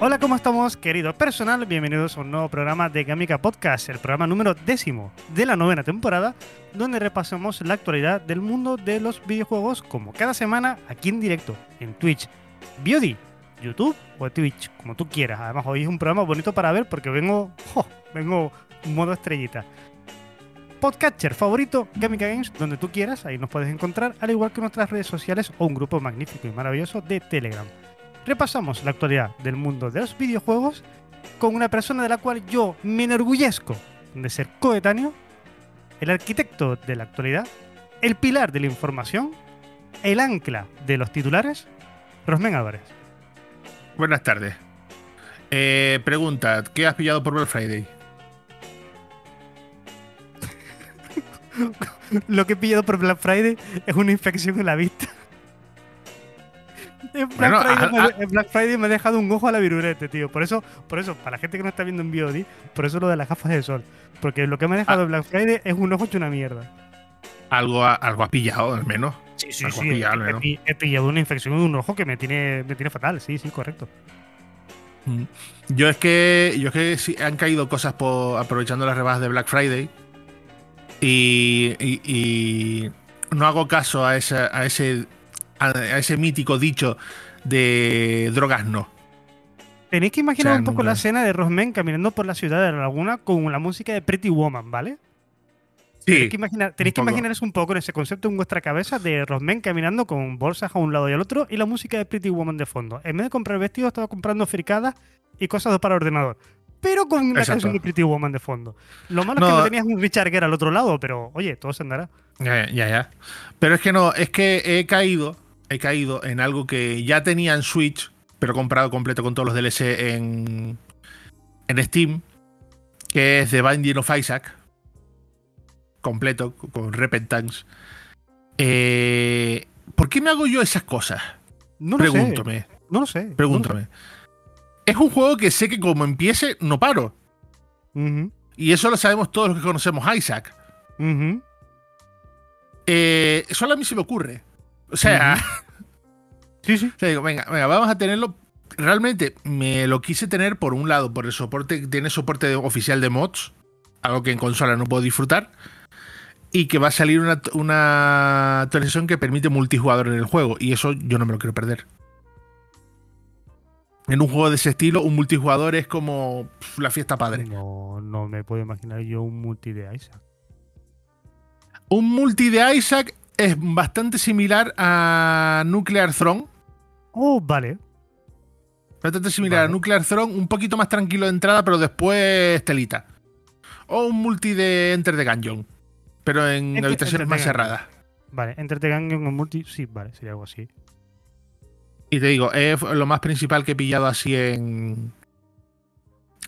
Hola, ¿cómo estamos, querido personal? Bienvenidos a un nuevo programa de Gamica Podcast, el programa número décimo de la novena temporada, donde repasamos la actualidad del mundo de los videojuegos, como cada semana, aquí en directo, en Twitch, Beauty, YouTube o Twitch, como tú quieras. Además, hoy es un programa bonito para ver porque vengo, jo, vengo modo estrellita. Podcatcher favorito, Gamica Games, donde tú quieras, ahí nos puedes encontrar, al igual que nuestras redes sociales o un grupo magnífico y maravilloso de Telegram repasamos la actualidad del mundo de los videojuegos con una persona de la cual yo me enorgullezco de ser coetáneo, el arquitecto de la actualidad, el pilar de la información, el ancla de los titulares, Rosmen Álvarez. Buenas tardes. Eh, pregunta, ¿qué has pillado por Black Friday? Lo que he pillado por Black Friday es una infección en la vista. En Black, Friday me, ha dejado un ojo a la virulete, tío. Por eso, por eso, para la gente que no está viendo en VOD, por eso lo de las gafas de sol. Porque lo que me ha dejado ah. Black Friday es un ojo hecho una mierda. Algo, algo has pillado, al menos. Sí, sí, sí. he, pillado una infección en un ojo que me tiene, me tiene fatal. Sí, sí, correcto. Mm. Yo es que, yo es que han caído cosas por, aprovechando las rebajas de Black Friday. Y, y, no hago caso a, esa, a ese a, ese mítico dicho de drogas no. Tenéis que imaginar un poco la escena de Rosmen caminando por la ciudad de la laguna con la música de Pretty Woman, ¿vale? Sí. Tenéis que, imaginar, tenéis que imaginar eso un poco en ese concepto en vuestra cabeza de Rosmen caminando con bolsas a un lado y al otro y la música de Pretty Woman de fondo. En vez de comprar vestidos, estaba comprando fricadas y cosas para ordenador. Pero con una canción de Pretty Woman de fondo. Lo malo es que no tenías un Richard Gere al otro lado, pero oye, todo se andará. Ya, ya, ya. Pero es que no, es que he caído he caído en algo que ya tenía en Switch, pero comprado completo con todos los DLC en, en Steam, que es The Binding of Isaac. Completo, con Repentance. Eh, ¿Por qué me hago yo esas cosas? No lo Pregúntame. Sé. No lo sé. Pregúntame. Es un juego que sé que como empiece, no paro. Y eso lo sabemos todos los que conocemos Isaac. Eh, solo a mí se me ocurre. O sea. Sí, sí. O sea, digo, venga, venga, vamos a tenerlo. Realmente me lo quise tener por un lado, por el soporte, tiene soporte oficial de mods, algo que en consola no puedo disfrutar, y que va a salir una, una actualización que permite multijugador en el juego, y eso yo no me lo quiero perder. En un juego de ese estilo, un multijugador es como la fiesta padre. No, no me puedo imaginar yo un multi de Isaac. Un multi de Isaac es bastante similar a Nuclear Throne. Oh, vale. Bastante similar a Nuclear Throne, un poquito más tranquilo de entrada, pero después telita. O un multi de Enter the Gungeon, pero en habitaciones más cerradas. Vale, Enter the Gungeon o multi, sí, vale, sería algo así. Y te digo, es lo más principal que he pillado así en,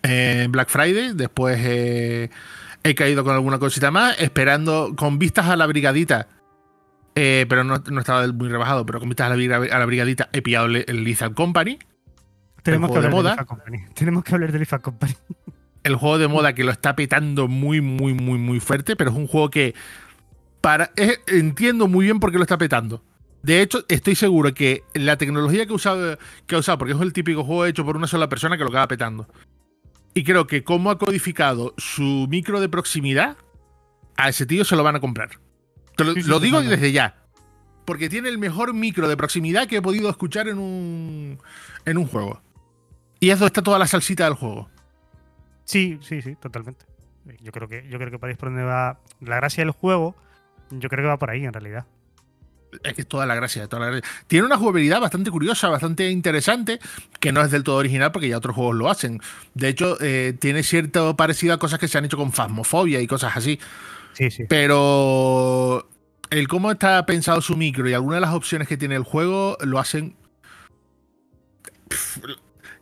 en Black Friday. Después he caído con alguna cosita más, esperando con vistas a la brigadita eh, pero no, estaba muy rebajado. Pero como estás a la, brigadita, he pillado el, Lizard Company. Tenemos que hablar de moda. Tenemos que hablar de Lizard Company. El juego de moda que lo está petando muy, muy, muy, muy fuerte, pero es un juego que para, entiendo muy bien por qué lo está petando. De hecho, estoy seguro que la tecnología que, usado, que ha usado, porque es el típico juego hecho por una sola persona que lo acaba petando. Y creo que como ha codificado su micro de proximidad, a ese tío se lo van a comprar lo, digo desde ya. Porque tiene el mejor micro de proximidad que he podido escuchar en un, en un juego. Y eso está toda la salsita del juego. Sí, sí, sí, totalmente. Yo creo que, yo creo que para por donde va la gracia del juego. Yo creo que va por ahí en realidad. Es que es toda la gracia, toda la Tiene una jugabilidad bastante curiosa, bastante interesante, que no es del todo original porque ya otros juegos lo hacen. De hecho, eh, tiene cierto parecido a cosas que se han hecho con Phasmophobia y cosas así. Sí, sí. Pero el cómo está pensado su micro y algunas de las opciones que tiene el juego lo hacen.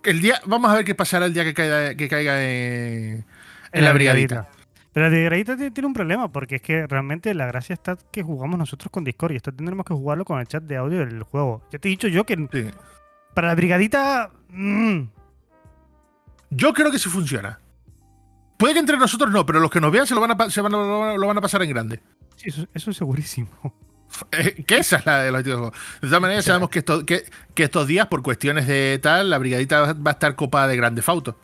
el día, vamos a ver qué pasará el día que caiga, que caiga en, en la brigadita. Pero la brigadita ti- tiene un problema, porque es que realmente la gracia está que jugamos nosotros con Discord y esto tendremos que jugarlo con el chat de audio del juego. Ya te he dicho yo que Sí. para la brigadita. mm, Yo creo que sí funciona. Puede que entre nosotros no, pero los que nos vean se lo van a, se van a- lo van a pasar en grande. Sí, eso, eso es segurísimo. Eh, que esa es la de los tíos. De todas maneras, sabemos que, esto- que, que estos días, por cuestiones de tal, la brigadita va a estar copada de grande fauto.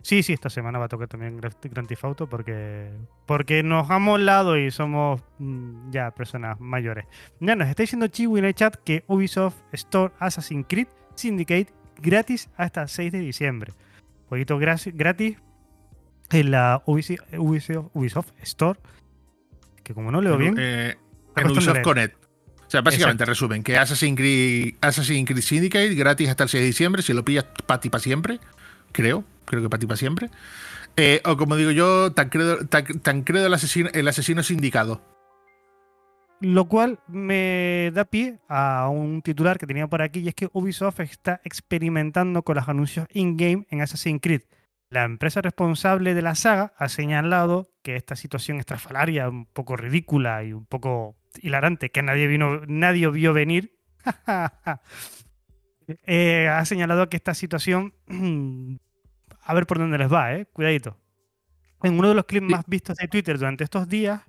Sí, sí, esta semana va a tocar también Gra- Grand Theft Auto porque, porque nos hemos lado y somos mm, ya personas mayores. Ya nos está diciendo Chiwi en el chat que Ubisoft Store Assassin's Creed Syndicate gratis hasta el 6 de diciembre. Jueguito gra- gratis en la Ubisoft, Ubisoft Store. Que como no leo bien, Eh, en Ubisoft. Connect. O sea, básicamente resumen que Assassin's Creed, Assassin's Creed Syndicate gratis hasta el 6 de diciembre, si lo pillas para ti para siempre, creo, creo que para ti para siempre. Eh, o como digo yo, Tancredo, Tan- Tancredo el, asesino, el asesino sindicado. Lo cual me da pie a un titular que tenía por aquí y es que Ubisoft está experimentando con los anuncios in-game en Assassin's Creed. La empresa responsable de la saga ha señalado que esta situación estrafalaria, un poco ridícula y un poco hilarante, que nadie, vino, nadie vio venir, eh, ha señalado que esta situación, a ver por dónde les va, eh, cuidadito. En uno de los clips más vistos de Twitter durante estos días,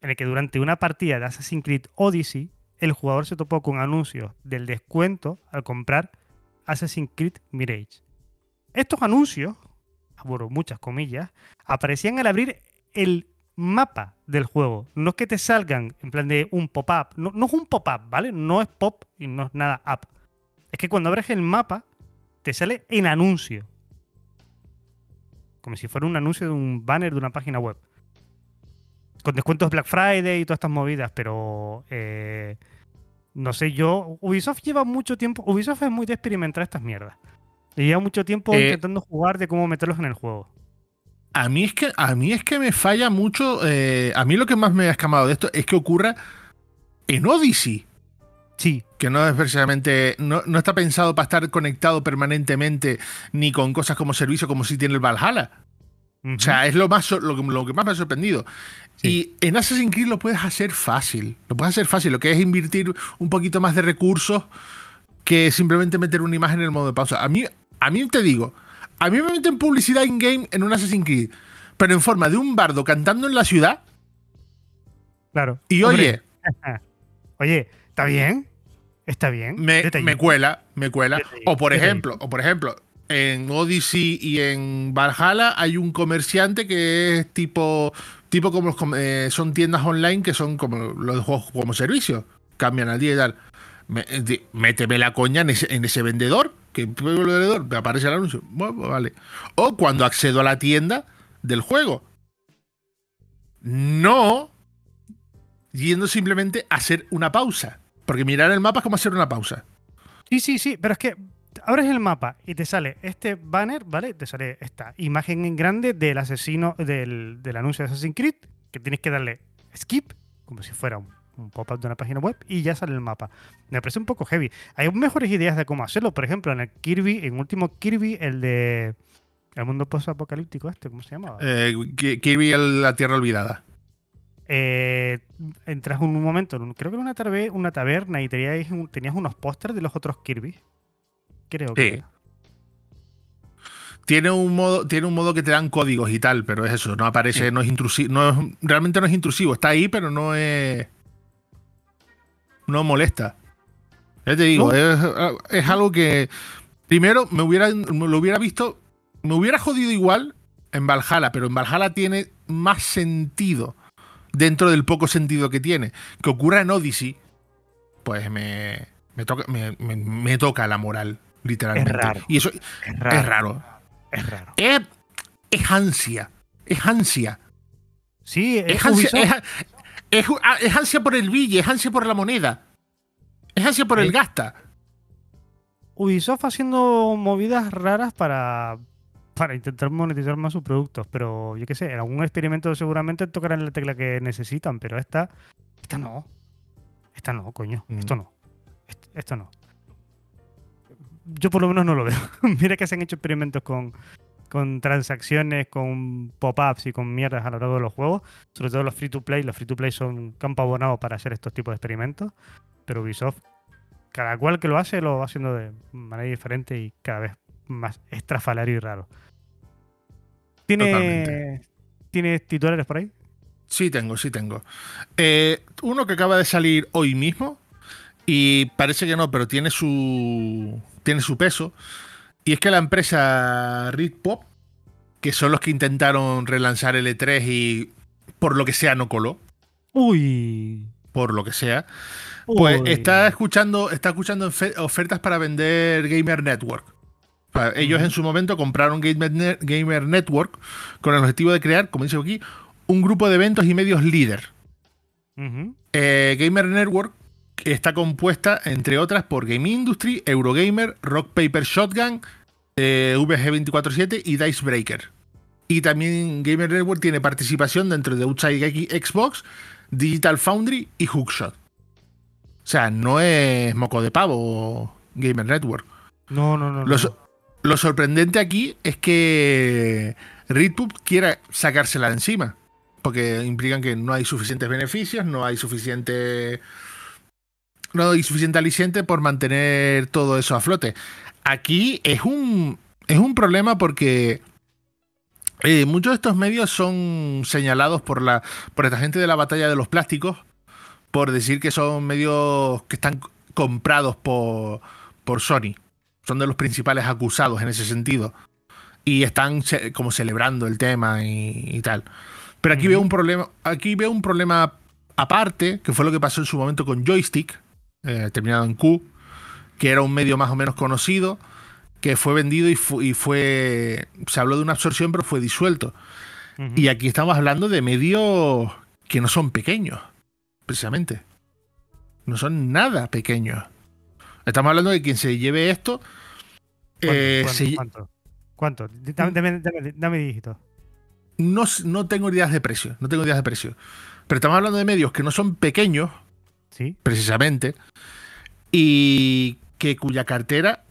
en el que durante una partida de Assassin's Creed Odyssey, el jugador se topó con anuncios del descuento al comprar Assassin's Creed Mirage. Estos anuncios, abro muchas comillas, aparecían al abrir el mapa del juego. No es que te salgan en plan de un pop-up. No, no es un pop-up, ¿vale? No es pop y no es nada up. Es que cuando abres el mapa, te sale en anuncio. Como si fuera un anuncio de un banner de una página web. Con descuentos Black Friday y todas estas movidas, pero eh, no sé, yo. Ubisoft lleva mucho tiempo. Ubisoft es muy de experimentar estas mierdas. Y lleva mucho tiempo Eh, intentando jugar de cómo meterlos en el juego. A mí es que, a mí es que me falla mucho. eh, a mí lo que más me ha escamado de esto es que ocurra en Odyssey. Sí, que no es precisamente, no, no está pensado para estar conectado permanentemente ni con cosas como servicio como si tiene el Valhalla. O sea, es lo, más, lo, que, lo que más me ha sorprendido. Sí. Y en Assassin's Creed lo puedes hacer fácil. Lo puedes hacer fácil. Lo que es invertir un poquito más de recursos que simplemente meter una imagen en el modo de pausa. A mí, a mí te digo, a mí me meten publicidad in-game en un Assassin's Creed, pero en forma de un bardo cantando en la ciudad. claro. Y Hombre, oye, Oye, ¿está bien? ¿Está bien? me, cuela, me cuela. O por ejemplo, o por ejemplo, en Odyssey y en Valhalla hay un comerciante que es tipo, tipo como eh, son tiendas online que son como los juegos como servicio, cambian al día y tal. Me- eh, méteme la coña en ese, en ese vendedor, que el vendedor me aparece el anuncio. Pues vale. O cuando accedo a la tienda del juego. No yendo simplemente a hacer una pausa. Porque mirar el mapa es como hacer una pausa. Sí, sí, sí, pero es que abres el mapa y te sale este banner, ¿vale? Te sale esta imagen en grande del asesino, del, del anuncio de Assassin's Creed, que tienes que darle skip, como si fuera un, un pop-up de una página web, y ya sale el mapa. Me parece un poco heavy. Hay mejores ideas de cómo hacerlo. Por ejemplo, en el Kirby, en último Kirby, el de el mundo post-apocalíptico este, ¿cómo se llamaba? Eh, Ki- Kirby el- la Tierra Olvidada. eh, entras en un momento, creo que era una, tabe- una taberna y tenías, tenías unos pósters de los otros Kirby. Creo que. Era. Tiene un modo, tiene un modo que te dan códigos y tal, pero es eso, no aparece, no es intrusivo, no es- realmente no es intrusivo, está ahí, pero no es. No molesta. Ya te digo, ¿No? es, es algo que. Primero, me hubiera, me lo hubiera visto. Me hubiera jodido igual en Valhalla, pero en Valhalla tiene más sentido dentro del poco sentido que tiene. Que ocurra en Odyssey, pues me, me, toca, me, me- me toca la moral, literalmente. raro. Y eso Es es raro. Es raro. Es, es ansia. Es ansia. Sí, es, Es ansia, es, es- ah, es ansia por el bille, es ansia por la moneda. Es ansia por el gasta. Ubisoft haciendo movidas raras para, para intentar monetizar más sus productos. Pero yo qué sé, en algún experimento seguramente tocarán la tecla que necesitan, pero esta, esta no. Esta no, coño. Mm. Esto no. Est- Esto no. yo por lo menos no lo veo. Mira que se han hecho experimentos con, con transacciones, con pop-ups y con mierdas a lo largo de los juegos, sobre todo los free to play. Los free to play son campo abonado para hacer estos tipos de experimentos, pero Ubisoft, cada cual que lo hace, lo va haciendo de manera diferente y cada vez más estrafalario y raro. ¿Tiene, Totalmente. ¿Tienes titulares por ahí? Sí tengo, sí tengo. Eh, uno que acaba de salir hoy mismo y parece que no, pero tiene su tiene su peso y es que la empresa Red Pop, que son los que intentaron relanzar el E3 y por lo que sea no coló, Uy. por lo que sea, pues Uy. está escuchando está escuchando ofe- ofertas para vender Gamer Network. Ellos en su momento compraron Gamer, Ne- Gamer Network con el objetivo de crear, como dice aquí, un grupo de eventos y medios líder. Eh, Gamer Network está compuesta, entre otras, por Game Industry, Eurogamer, Rock Paper Shotgun, eh, VG247 y Dicebreaker. Y también Gamer Network tiene participación dentro de Outside Xbox, Digital Foundry y Hookshot. O sea, no es moco de pavo Gamer Network. No, no, no. Lo, no. so- lo sorprendente aquí es que RedPub quiera sacársela de encima. Porque implican que no hay suficientes beneficios, no hay suficiente. No hay suficiente aliciente por mantener todo eso a flote. Aquí es un. Es un problema porque. eh, muchos de estos medios son señalados por la. por esta gente de la batalla de los plásticos. Por decir que son medios que están comprados por. por Sony son de los principales acusados en ese sentido. Y están ce- como celebrando el tema y, y tal. Pero aquí veo un problema. Aquí veo un problema aparte, que fue lo que pasó en su momento con Joystick, eh, terminado en Q, que era un medio más o menos conocido, que fue vendido y, fu- y fue. Se habló de una absorción, pero fue disuelto. Y aquí estamos hablando de medios que no son pequeños, precisamente. No son nada pequeños. Estamos hablando de quien se lleve esto. ¿Cuánto, eh, cuánto, se- cuánto? ¿Cuánto? Dame, dame, dame, dame dígitos. no, no tengo ideas de precio. No tengo ideas de precio. Pero estamos hablando de medios que no son pequeños, Precisamente, y que cuya cartera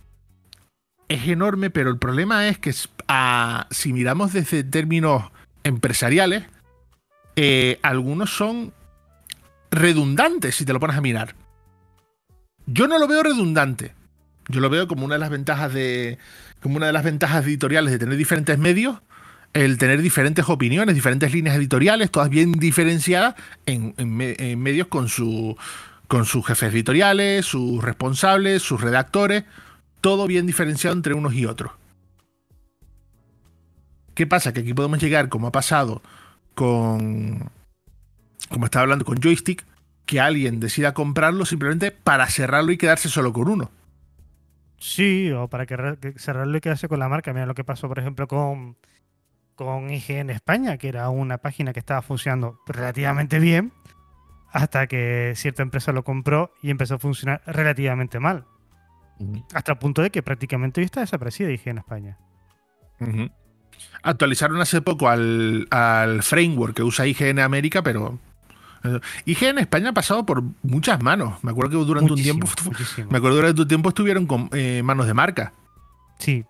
es enorme, pero el problema es que si miramos desde términos empresariales, eh, algunos son redundantes si te lo pones a mirar. Yo no lo veo redundante. Yo lo veo como una de las ventajas de. como una de las ventajas editoriales de tener diferentes medios. El tener diferentes opiniones, diferentes líneas editoriales, todas bien diferenciadas en, en me- en medios con su. con sus jefes editoriales, sus responsables, sus redactores, todo bien diferenciado entre unos y otros. ¿Qué pasa? Que aquí podemos llegar, como ha pasado con. como estaba hablando con Joystick, que alguien decida comprarlo simplemente para cerrarlo y quedarse solo con uno. Sí, o para que cerrarlo y quedarse con la marca. Mira lo que pasó, por ejemplo, con, con IGN España, que era una página que estaba funcionando relativamente bien, hasta que cierta empresa lo compró y empezó a funcionar relativamente mal. Hasta el punto de que prácticamente hoy está desaparecida IGN España. Actualizaron hace poco al, al framework que usa IGN América, pero. eh, IGN España ha pasado por muchas manos. Me acuerdo que durante Muchísimo, un tiempo. muchísimo. Me acuerdo que durante un tiempo estuvieron con eh, manos de marca. Sí.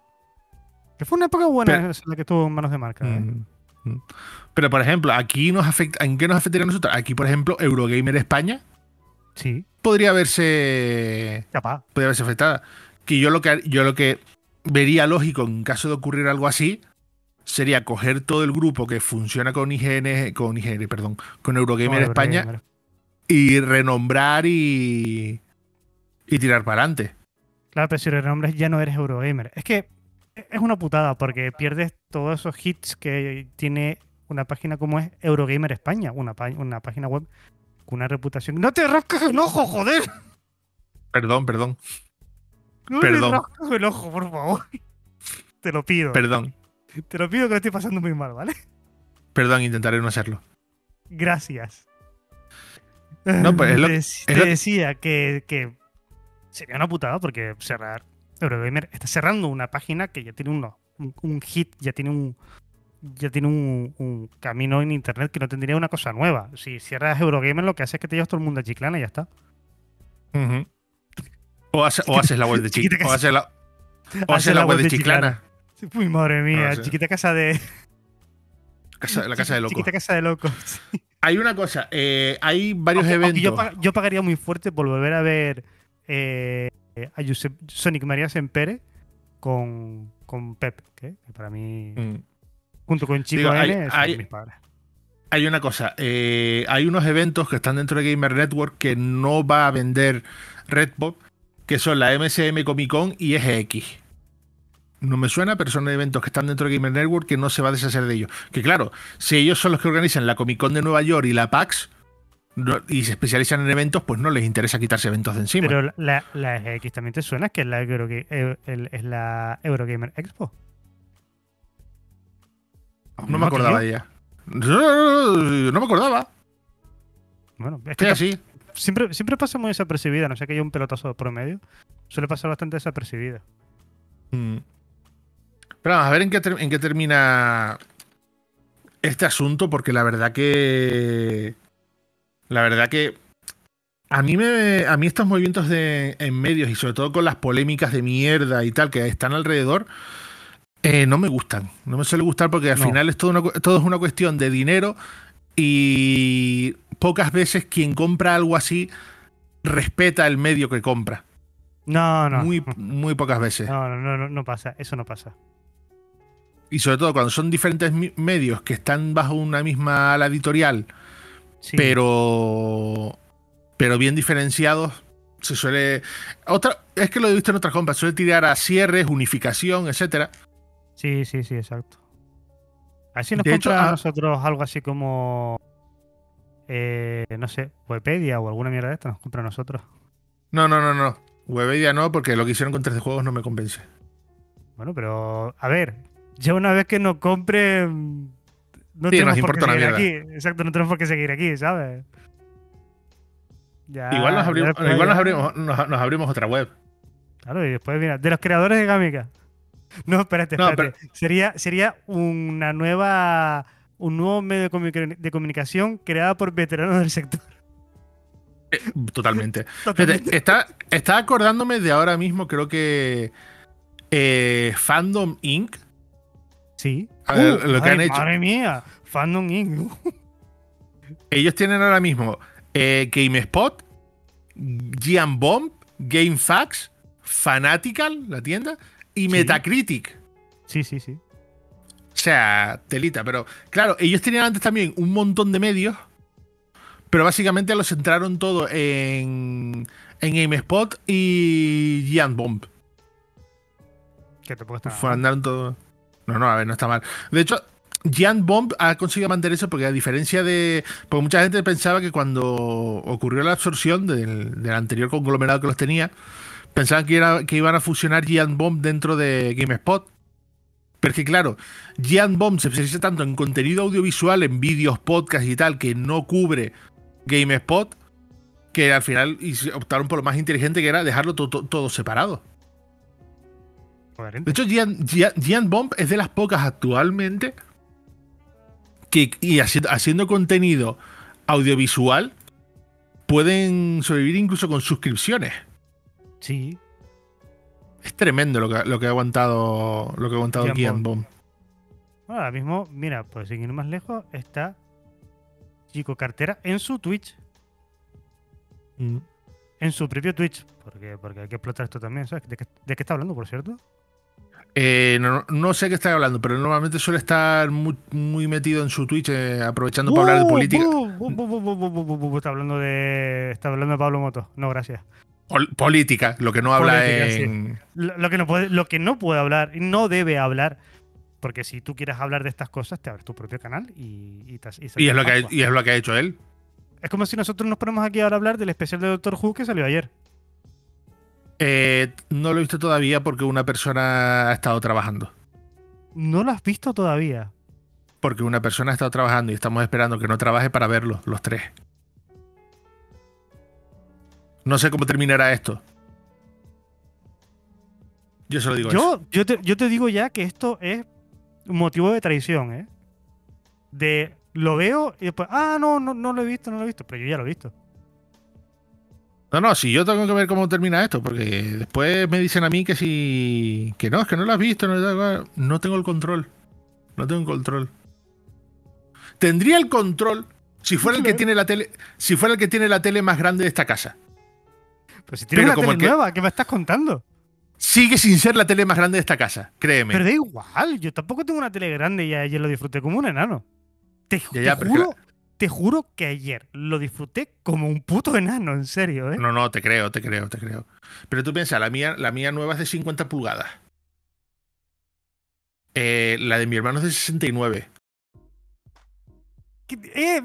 Que fue una época buena Pero- la que estuvo en manos de marca. ¿eh? Mm. Pero, por ejemplo, aquí nos afecta. ¿En qué nos afectaría a nosotros? Aquí, por ejemplo, Eurogamer España Sí, podría verse. capaz. podría verse afectada. Que yo lo que yo lo que vería lógico en caso de ocurrir algo así sería coger todo el grupo que funciona con IGN, con IGN, perdón, con Eurogamer España Eurogamer. y renombrar y y tirar para adelante. Claro, pero si renombres ya no eres Eurogamer. Es que es una putada porque pierdes todos esos hits que tiene una página como es Eurogamer España, una, una página web con una reputación. ¡No te rasques el ojo, joder! Perdón, perdón, ¡No Perdón. te rasques el ojo, por favor! Te lo pido. perdón, Te lo pido que lo estoy pasando muy mal, ¿vale? perdón, intentaré no hacerlo. Gracias. No, pues es lo- te, es te lo- decía que, que sería una putada porque cerrar Eurogamer está cerrando una página que ya tiene uno, un, un hit, ya tiene un ya tiene un, un camino en internet que no tendría una cosa nueva. Si cierras Eurogamer lo que hace es que te llevas todo el mundo a Chiclana y ya está. O, hace- o haces la web de que o haces la, O la web de Chiclana. Uy, madre mía, No sé. chiquita casa de. Casa- la casa de locos. Chiquita casa de locos. Hay una cosa, eh, hay varios Aunque- aunque eventos. yo pagaría muy fuerte por volver a ver eh, a Josep- Sonic María Sempere con, con Pep, que que para mí, Mm. junto con Chico Digo, hay- N, son hay- mis padres. Hay una cosa, eh, hay unos eventos que están dentro de Gamer Network que no va a vender Redbox, que son la MSM Comic Con y EGX. No me suena, pero son eventos que están dentro de Gamer Network que no se va a deshacer de ellos. Que claro, si ellos son los que organizan la Comic Con de Nueva York y la PAX no- y se especializan en eventos, pues no les interesa quitarse eventos de encima. Pero la, la X también te suena, que es la, Euroga- eh, el- es la Eurogamer Expo. no me acordaba de ella. No, no me acordaba. Bueno, es que así. siempre, siempre pasa muy desapercibida, no sé que haya un pelotazo por medio. Suele pasar bastante desapercibida. Mm. Pero vamos a ver en qué, en qué termina este asunto, porque la verdad que. La verdad que. A mí, me, a mí estos movimientos de, en medios y sobre todo con las polémicas de mierda y tal que están alrededor, eh, no me gustan. No me suele gustar porque al No. final es todo, una todo es una cuestión de dinero y pocas veces quien compra algo así respeta el medio que compra. No, no. Muy, muy pocas veces. No, no, no, no, pasa. Eso no pasa. Y sobre todo cuando son diferentes medios que están bajo una misma ala editorial, Sí. pero, pero bien diferenciados, se suele. Otra, es que lo he visto en otras compras, suele tirar a cierres, unificación, etcétera. Sí, sí, sí, exacto. Así nos De hecho, compra a ah- nosotros algo así como. eh, no sé, Wikipedia o alguna mierda de esta, nos compra a nosotros. No, no, no, no. Webedia no, porque lo que hicieron con 3D juegos no me convence. Bueno, pero. A ver, ya una vez que nos compre. No Sí, tenemos nos por qué seguir aquí. Exacto, no tenemos por qué seguir aquí, ¿sabes? Ya, igual nos abrimos, después igual nos abrimos, nos, nos abrimos otra web. Claro, y después, mira, de los creadores de Gamica. No, espérate, No, espérate. Sería, sería una nueva. Un nuevo medio de, comunica- de comunicación creada por veteranos del sector. Totalmente. Totalmente. Fíjate, está, está acordándome de ahora mismo, creo que eh, Fandom Inc. Sí. A ver, lo que madre, han hecho. Madre mía, Fandom Inc. Ellos tienen ahora mismo eh, GameSpot, Gian Bomb, GameFAQs, Fanatical, la tienda, y Sí. Metacritic. Sí, sí, sí. O sea, telita. Pero claro, ellos tenían antes también un montón de medios, pero básicamente lo centraron todo en, en GameSpot y Gian Bomb. Que te puedes Fue- Andaron todo. No, no, a ver, no está mal. De hecho, Giant Bomb ha conseguido mantenerse porque a diferencia de... Porque mucha gente pensaba que cuando ocurrió la absorción del, del anterior conglomerado que los tenía, pensaban que, era, que iban a fusionar Giant Bomb dentro de GameSpot. Pero es que claro, Giant Bomb se especializa tanto en contenido audiovisual, en vídeos, podcasts y tal, que no cubre GameSpot, que al final optaron por lo más inteligente que era dejarlo to- todo separado. Coherente. De hecho, Gian, Gian- Gian Bomb es de las pocas actualmente que, y haciendo, haciendo contenido audiovisual, pueden sobrevivir incluso con suscripciones. Sí. Es tremendo lo que, lo que ha aguantado, lo que ha aguantado Gian Gian Bomb. Bomb. Bueno, ahora mismo, mira, pues sin ir más lejos, está Chico Cartera en su Twitch. En su propio Twitch. Porque, porque hay que explotar esto también, ¿sabes? ¿De qué, de qué está hablando, por cierto? Eh, no, no sé qué está hablando, pero normalmente suele estar muy, muy metido en su Twitch eh, aprovechando para hablar de política. Está hablando de. Está hablando de Pablo Moto. No, gracias. Pol- política, lo que no habla sí. en. Lo, lo que no puede, lo que no puede hablar, no debe hablar. Porque si tú quieres hablar de estas cosas, te abres tu propio canal y, y, te- y es, lo que ha, y es lo que ha hecho él. Es como si nosotros nos ponemos aquí ahora a hablar del especial de Doctor Who que salió ayer. Eh, no lo he visto todavía porque una persona ha estado trabajando. No lo has visto todavía. Porque una persona ha estado trabajando y estamos esperando que no trabaje para verlo, los tres. No sé cómo terminará esto. Yo se lo digo. eso. Yo, te, yo te digo ya que esto es un motivo de traición, ¿eh? De lo veo y después, ah, no, no, no lo he visto, no lo he visto. Pero yo ya lo he visto. No, no, si yo tengo que ver cómo termina esto, porque después me dicen a mí que si. que no, es que no lo has visto, no, no tengo el control. No tengo el control. Tendría el control si fuera el que tiene la tele. Si fuera el que tiene la tele más grande de esta casa. Pero si tienes una tele nueva, ¿qué me estás contando? Sigue sin ser la tele más grande de esta casa, créeme. Pero da igual, yo tampoco tengo una tele grande y ayer lo disfruté como un enano. Te, juro, te juro que ayer lo disfruté como un puto enano, en serio, ¿eh? No, no, te creo, te creo, te creo. Pero tú piensas, la mía, la mía nueva es de 50 pulgadas. Eh, la de mi hermano es de 69. Eh,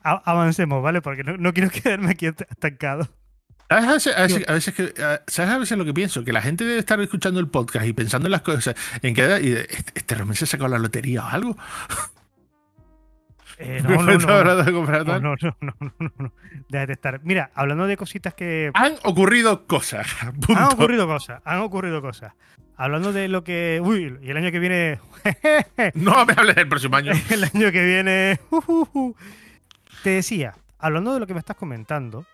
avancemos, ¿vale? Porque no, quiero quedarme aquí estancado. ¿Sabes a, veces, que, ¿Sabes a veces lo que pienso? Que la gente debe estar escuchando el podcast y pensando en las cosas. En que este, este se ha sacado la lotería o algo. Eh, no, no, no, no, no, no, no, de estar. Mira, hablando de cositas que. Han ocurrido cosas. Han ocurrido cosas, han ocurrido cosas. Hablando de lo que. Uy, y el año que viene. no me hables del próximo año. el año que viene. Te decía, hablando de lo que me estás comentando,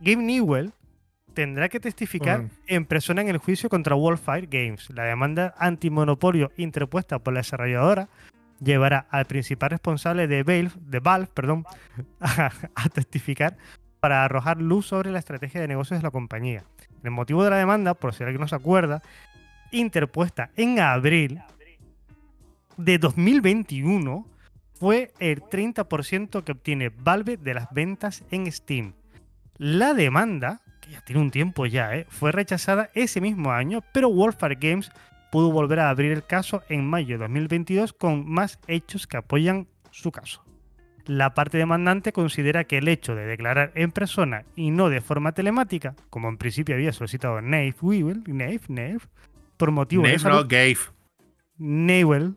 Game Newell tendrá que testificar en persona en el juicio contra Wildfire Games. La demanda antimonopolio interpuesta por la desarrolladora llevará al principal responsable de Valve, de Valve perdón, a, testificar para arrojar luz sobre la estrategia de negocios de la compañía. El motivo de la demanda, por si alguien no se acuerda, interpuesta en abril de 2021, fue el 30% que obtiene Valve de las ventas en Steam. La demanda, que ya tiene un tiempo ya, ¿eh? fue rechazada ese mismo año, pero Wolfare Games pudo volver a abrir el caso en mayo de 2022 con más hechos que apoyan su caso. La parte demandante considera que el hecho de declarar en persona y no de forma telemática, como en principio había solicitado Nave Weevil, Nave, Nave, por motivo de salud, no, Gave. Newell.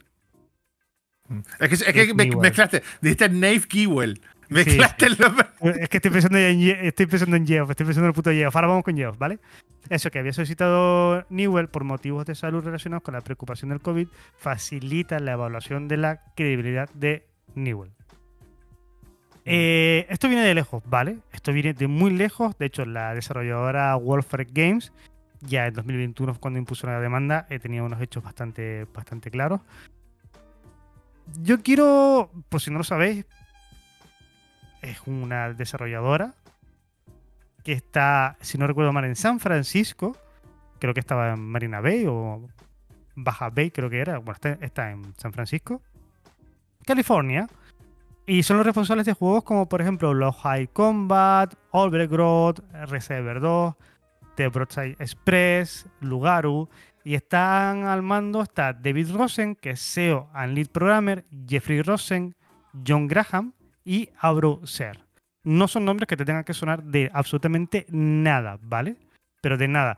Es que, es que me, mezclaste, dijiste Nave Kewell. Mezclaste el nombre. Es que estoy pensando en, estoy pensando en Geoff, estoy pensando en el puto Geoff. Ahora vamos con Geoff, ¿vale? Eso que había solicitado Newell por motivos de salud relacionados con la preocupación del COVID facilita la evaluación de la credibilidad de Newell. Eh, esto viene de lejos, ¿vale? Esto viene de muy lejos. De hecho, la desarrolladora Wolfred Games, ya en 2021 cuando impuso la demanda, eh, tenía unos hechos bastante, bastante claros. Yo quiero, por si no lo sabéis, es una desarrolladora que está, si no recuerdo mal, en San Francisco. Creo que estaba en Marina Bay o Baja Bay, creo que era. Bueno, está, en San Francisco, California. Y son los responsables de juegos como, por ejemplo, los High Combat, Overgrowth, Receiver 2, The Broadside Express, Lugaru. Y están al mando está David Rosen, que es CEO and Lead Programmer, Jeffrey Rosen, John Graham y Abro Ser no son nombres que te tengan que sonar de absolutamente nada, ¿vale? Pero de nada.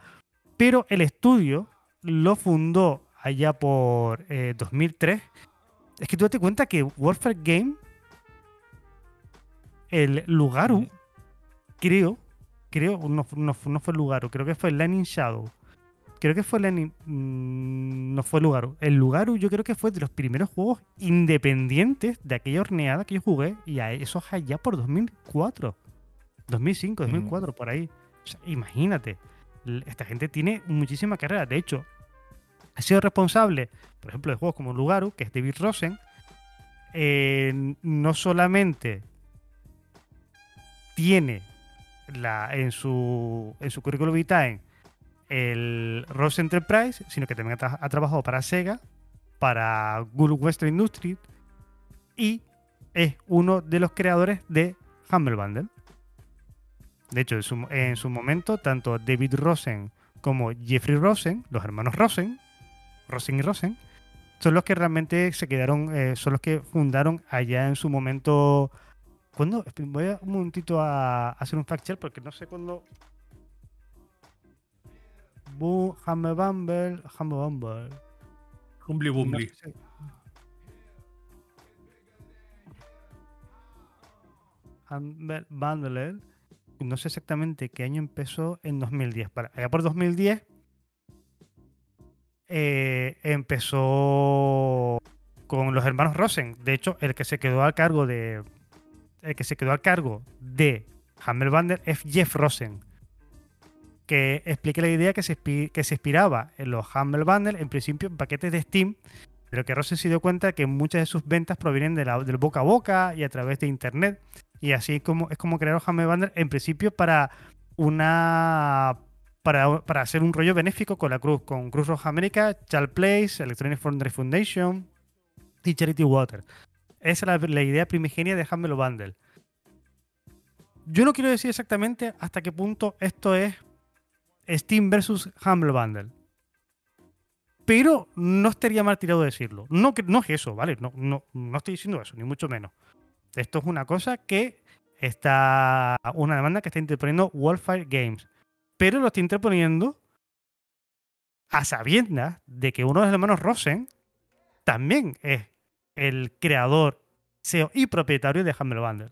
Pero el estudio lo fundó allá por 2003. Eh, es que tú date cuenta que Warfare Game, el Lugaru, creo, creo, no, no, no fue Lugaru, creo que fue Lightning Shadow creo que fue Lenin. Mm, no fue Lugaru. El Lugaru yo creo que fue de los primeros juegos independientes de aquella horneada que yo jugué. Y a eso allá por 2004. 2005, 2004, por ahí. imagínate. Esta gente tiene muchísima carrera. De hecho, ha sido responsable, por ejemplo, de juegos como Lugaru, que es David Rosen. Eh, no solamente tiene la, en su en su currículum vitae el Ross Enterprise, sino que también ha, trabajado para Sega, para Google Western Industries y es uno de los creadores de Humble Bundle. De hecho, en su, momento, tanto David Rosen como Jeffrey Rosen, los hermanos Rosen, Rosen y Rosen, son los que realmente se quedaron, eh, son los que fundaron allá en su momento. ¿Cuándo? Voy a un momentito a hacer un fact check porque no sé cuándo Bu Humble Bumble, Humble Bumble. Humbly Bumbly. Humble Bundle. No sé exactamente qué año empezó en 2010. Para, allá por 2010 eh, empezó con los hermanos Rosen. De hecho, el que se quedó a cargo de, el que se quedó a cargo de Humble Bundle es Jeff Rosen, que explica la idea que se, que se inspiraba en los Humble Bundle, en principio en paquetes de Steam, pero que Rosen se dio cuenta que muchas de sus ventas provienen de la, del boca a boca y a través de Internet. Y así como, es como crear Humble Bundle en principio para una para, para, hacer un rollo benéfico con la Cruz, con Cruz Roja América, Child Place, Electronic Foundry Foundation y Charity Water. Esa es la, idea primigenia de Humble Bundle. Yo no quiero decir exactamente hasta qué punto esto es Steam versus Humble Bundle. Pero no estaría mal tirado decirlo. No, no es eso, ¿vale? No, no, no estoy diciendo eso, ni mucho menos. Esto es una cosa que está. Una demanda que está interponiendo Wildfire Games. Pero lo está interponiendo a sabiendas de que uno de los hermanos Rosen también es el creador, CEO y propietario de Humble Bundle.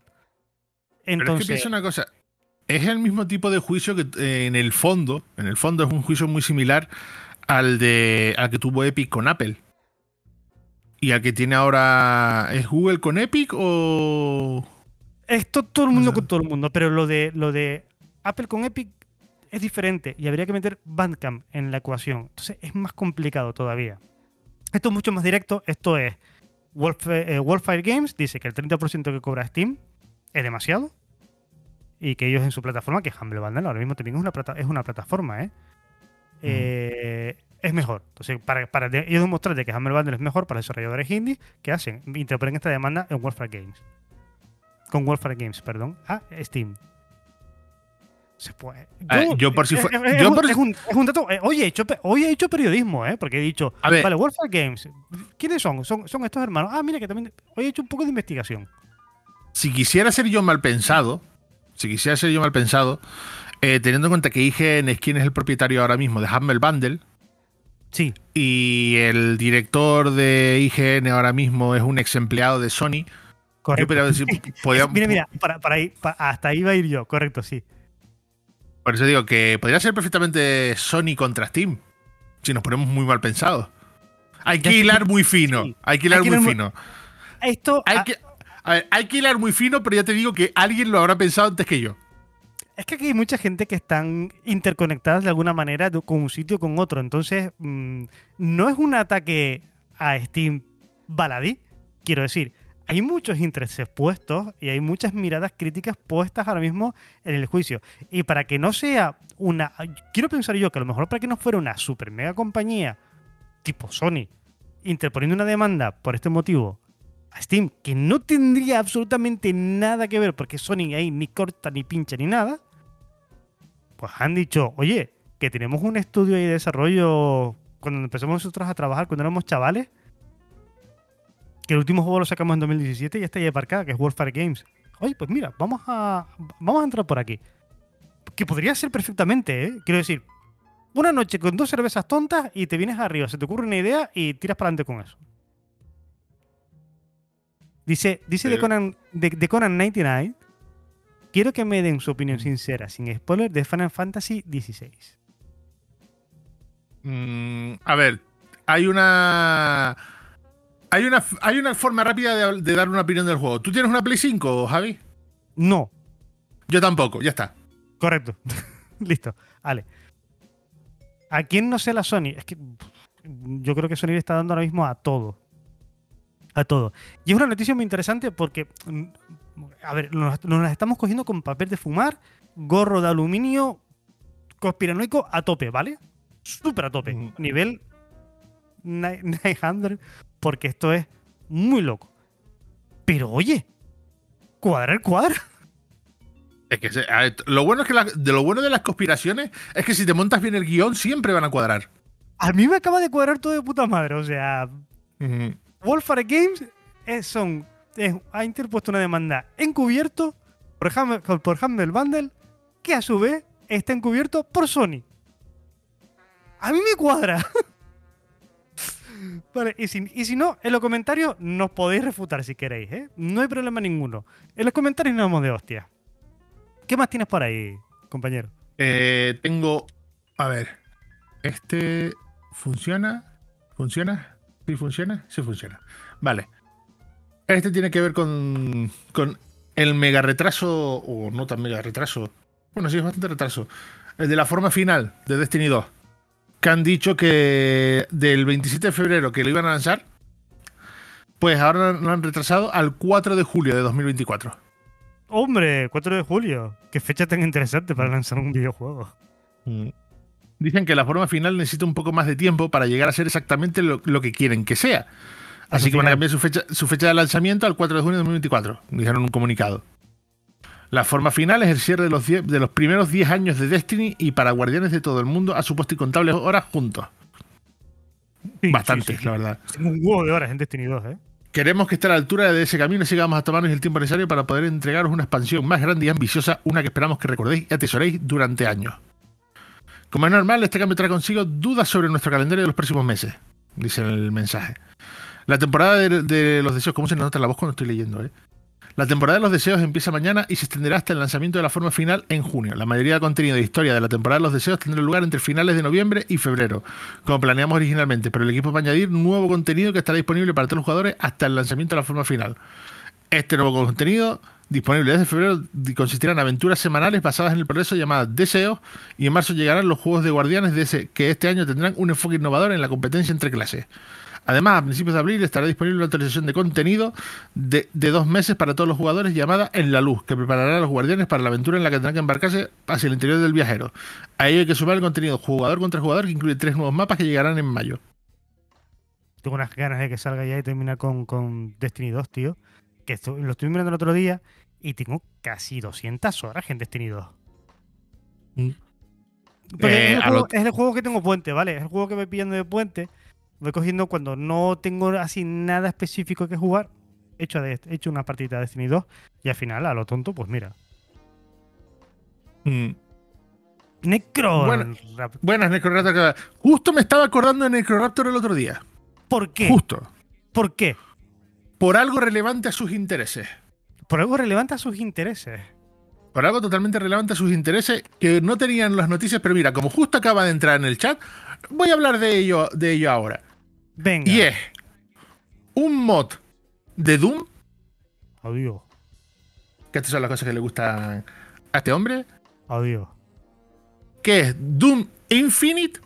Entonces, Pero es que piensa una cosa. Es el mismo tipo de juicio que eh, en el fondo, en el fondo es un juicio muy similar al de al que tuvo Epic con Apple. Y al que tiene ahora. ¿Es Google con Epic o.? Esto todo el mundo con todo el mundo, pero lo de, lo de Apple con Epic es diferente y habría que meter Bandcamp en la ecuación. Entonces es más complicado todavía. Esto es mucho más directo. Esto es eh, Wolfire Games dice que el 30% que cobra Steam es demasiado y que ellos en su plataforma, que Humble Bundle ahora mismo también es una, plata, es una plataforma, ¿eh? eh es mejor. Entonces, para, para ellos demostrar que Humble Bundle es mejor para los desarrolladores indie, ¿qué hacen? Interponen esta demanda en Wolfire Games. Con Wolfire Games, perdón, a Steam. Se puede. Ah, yo, por si fue, es, un, es, un, dato. Eh, hoy, he hecho, hoy he hecho periodismo, ¿eh? Porque he dicho. vale, Warfare Games. ¿Quiénes son? son? Son estos hermanos. Ah, mira que también. Hoy he hecho un poco de investigación. Si quisiera ser yo mal pensado. Si quisiera ser yo mal pensado. Eh, teniendo en cuenta que IGN es quien es el propietario ahora mismo de Humble Bundle. Sí. Y el director de IGN ahora mismo es un ex empleado de Sony. Correcto. mira, mira, para, para ahí, hasta ahí va a ir yo. Correcto, sí. Por eso digo que podría ser perfectamente Sony contra Steam. Si nos ponemos muy mal pensados. Hay que hilar muy fino. Hay que hilar muy fino. Esto. Hay que, hay que hilar muy fino, pero ya te digo que alguien lo habrá pensado antes que yo. Es que aquí hay mucha gente que están interconectadas de alguna manera con un sitio con otro. Entonces, mm, no es un ataque a Steam baladí. Quiero decir, hay muchos intereses puestos y hay muchas miradas críticas puestas ahora mismo en el juicio. Y para que no sea una. Quiero pensar yo que a lo mejor para que no fuera una super mega compañía tipo Sony interponiendo una demanda por este motivo a Steam, que no tendría absolutamente nada que ver porque Sony ahí ni corta ni pincha ni nada, pues han dicho, oye, que tenemos un estudio y desarrollo cuando empezamos nosotros a trabajar, cuando éramos chavales, que el último juego lo sacamos en 2017 y está ya aparcada, que es Warfare Games. Oye, pues mira, vamos a, vamos a entrar por aquí. Que podría ser perfectamente, ¿eh? Quiero decir, una noche con dos cervezas tontas y te vienes arriba, se te ocurre una idea y tiras para adelante con eso. Dice, dice de, Conan, de, Conan 99, quiero que me den su opinión sincera, sin spoiler, de Final Fantasy XVI. Mm, a ver, hay una hay una, hay una forma rápida de, dar una opinión del juego. ¿Tú tienes una Play 5, Javi? No. Yo tampoco, ya está. Correcto. Listo. Vale. ¿A quién no sé la Sony? Es que yo creo que Sony le está dando ahora mismo a todo. A todo. Y es una noticia muy interesante porque, a ver, nos, nos las estamos cogiendo con papel de fumar, gorro de aluminio, conspiranoico a tope, ¿vale? Súper a tope. Mm. Nivel 900 porque esto es muy loco. Pero oye, cuadra el cuadra. Es que lo bueno es que de lo bueno de las conspiraciones es que si te montas bien el guion siempre van a cuadrar. A mí me acaba de cuadrar todo de puta madre, o sea, Wolfare Games es, son, ha interpuesto una demanda encubierto por, por Humble Bundle que a su vez está encubierto por Sony. A mí me cuadra. Vale, y si, no, en los comentarios nos podéis refutar si queréis, ¿eh? No hay problema ninguno. En los comentarios nos vamos de hostia. ¿Qué más tienes por ahí, compañero? Eh, tengo. A ver. Este. ¿Funciona? ¿Funciona? ¿Sí funciona? Sí funciona. Vale. Este tiene que ver con. con el mega retraso, o no tan mega retraso, bueno, sí, es bastante retraso, el de la forma final de Destiny 2, que han dicho que del 27 de febrero que lo iban a lanzar, pues ahora lo han retrasado al 4 de julio de 2024. Hombre, 4 de julio. Qué fecha tan interesante para lanzar un videojuego. Mm. Dicen que la forma final necesita un poco más de tiempo para llegar a ser exactamente lo, lo que quieren que sea. Así que van a cambiar su fecha, su fecha de lanzamiento al 4 de junio de 2024, dijeron un comunicado. La forma final es el cierre de los, die- de los primeros 10 años de Destiny y para guardianes de todo el mundo ha supuesto incontables horas juntos. Sí, Bastante, sí, sí, sí. la verdad. Un huevo de horas en Destiny 2, ¿eh? Queremos que esté a la altura de ese camino y sigamos a tomarnos el tiempo necesario para poder entregaros una expansión más grande y ambiciosa, una que esperamos que recordéis y atesoréis durante años. Como es normal, este cambio trae consigo dudas sobre nuestro calendario de los próximos meses, dice el mensaje. La temporada de, de los deseos, ¿cómo se nota la voz cuando estoy leyendo? Eh? La temporada de los deseos empieza mañana y se extenderá hasta el lanzamiento de la forma final en junio. La mayoría del contenido de historia de la temporada de los deseos tendrá lugar entre finales de noviembre y febrero, como planeamos originalmente, pero el equipo va a añadir nuevo contenido que estará disponible para todos los jugadores hasta el lanzamiento de la forma final. Este nuevo contenido, disponible desde febrero, di- consistirá en aventuras semanales basadas en el progreso llamadas Deseos, y en marzo llegarán los juegos de guardianes de ese, que este año tendrán un enfoque innovador en la competencia entre clases. Además, a principios de abril estará disponible una actualización de contenido de, dos meses para todos los jugadores llamada En la Luz, que preparará a los guardianes para la aventura en la que tendrán que embarcarse hacia el interior del viajero. A ello hay que sumar el contenido jugador contra jugador, que incluye tres nuevos mapas que llegarán en mayo. Tengo unas ganas de que salga ya y terminar con, Destiny 2, tío. Que esto- lo estoy mirando el otro día y tengo casi 200 horas en Destiny 2. Mm. Eh, es, el juego, lo- es el juego que tengo puente, ¿vale? Es el juego que voy pillando de puente. Voy cogiendo cuando no tengo así nada específico que jugar. He hecho, de- he hecho una partida de Destiny 2 y al final, a lo tonto, pues mira. Necro. Bueno. Buenas, Necroraptor. Justo me estaba acordando de Necroraptor el otro día. ¿Por qué? Justo. ¿Por qué? Por algo relevante a sus intereses. Por algo relevante a sus intereses. Por algo totalmente relevante a sus intereses que no tenían las noticias, pero mira, como justo acaba de entrar en el chat, voy a hablar de ello, de ello ahora. Venga. Y es un mod de Doom, Adiós. que estas son las cosas que le gustan a este hombre, Adiós. que es Doom Infinite,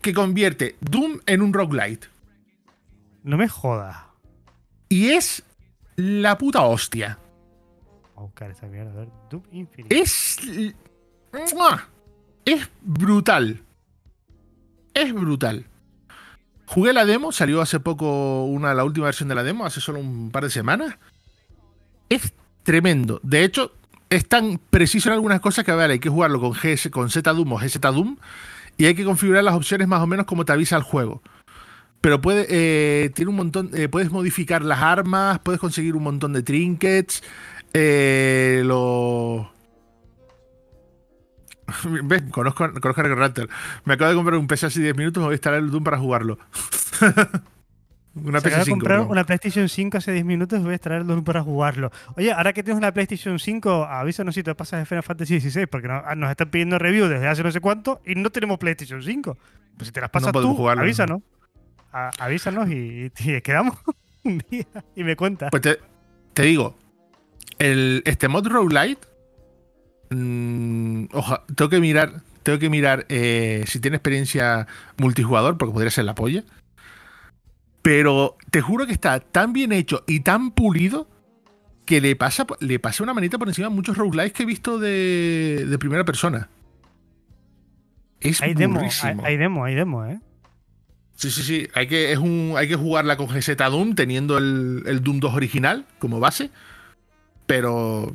que convierte Doom en un roguelite. No me jodas. Y es la puta hostia. Voy a buscar esta mierda. A ver. Doom Infinite. Es. Es brutal. Es brutal. Jugué la demo, salió hace poco una, la última versión de la demo, hace solo un par de semanas. Es tremendo. De hecho, es tan preciso en algunas cosas que a ver, hay que jugarlo con, GS, con o GZDoom y hay que configurar las opciones más o menos como te avisa el juego. Pero puede, eh, tiene un montón, eh, puedes modificar las armas, puedes conseguir un montón de trinkets, eh, los... ¿Ves? Conozco, conozco a Necroraptor. Me acabo de comprar un PC hace 10 minutos, me voy a instalar el Doom para jugarlo. una Se acaba de PS5. comprar una PlayStation 5 hace 10 minutos voy a extraerlo para jugarlo. Oye, ahora que tienes una PlayStation 5, avísanos si te pasas de Final Fantasy XVI, porque no- nos están pidiendo review desde hace no sé cuánto y no tenemos PlayStation 5. Pues si te las pasas tú, jugarlo. avísanos. A- avísanos y, y quedamos un día y me cuentas. Pues te, te digo, el, este mod roguelite, mm, oja, tengo que mirar, tengo que mirar eh, si tiene experiencia multijugador, porque podría ser la polla. Pero te juro que está tan bien hecho y tan pulido que le pasa, le pasa una manita por encima a muchos roguelites que he visto de, de primera persona. Es hay demo, hay, hay demo, hay demo, ¿eh? Sí, sí, sí. Hay que, es un, hay que jugarla con GZ Doom, teniendo el, el Doom 2 original como base. Pero,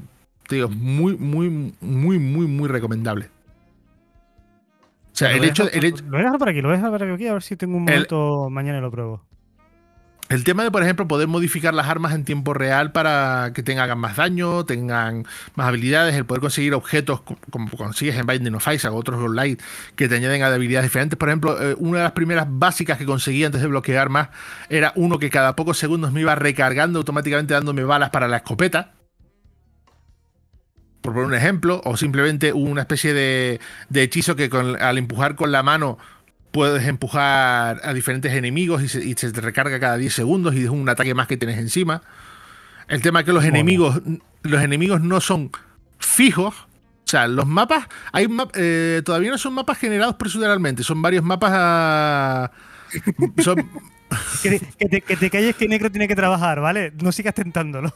digo, muy, muy, muy, muy, muy recomendable. O sea, el hecho, el, hecho- Lo voy a dejar por aquí, lo voy a dejar por aquí, a ver si tengo un El- momento mañana y lo pruebo. El tema de, por ejemplo, poder modificar las armas en tiempo real para que tengan más daño, tengan más habilidades, el poder conseguir objetos co- como consigues en Binding of Isaac o otros online que te añaden habilidades diferentes. Por ejemplo, eh, una de las primeras básicas que conseguí antes de bloquear más era uno que cada pocos segundos me iba recargando automáticamente dándome balas para la escopeta. Por poner un ejemplo, o simplemente una especie de, de hechizo que al empujar con la mano puedes empujar a diferentes enemigos y se, y se te recarga cada 10 segundos y es un ataque más que tienes encima. El tema es que los enemigos, los enemigos no son fijos. O sea, los mapas, hay eh, todavía no son mapas generados proceduralmente, son varios mapas a, son... que, te, calles que Necro tiene que trabajar, ¿vale? No sigas tentándolo.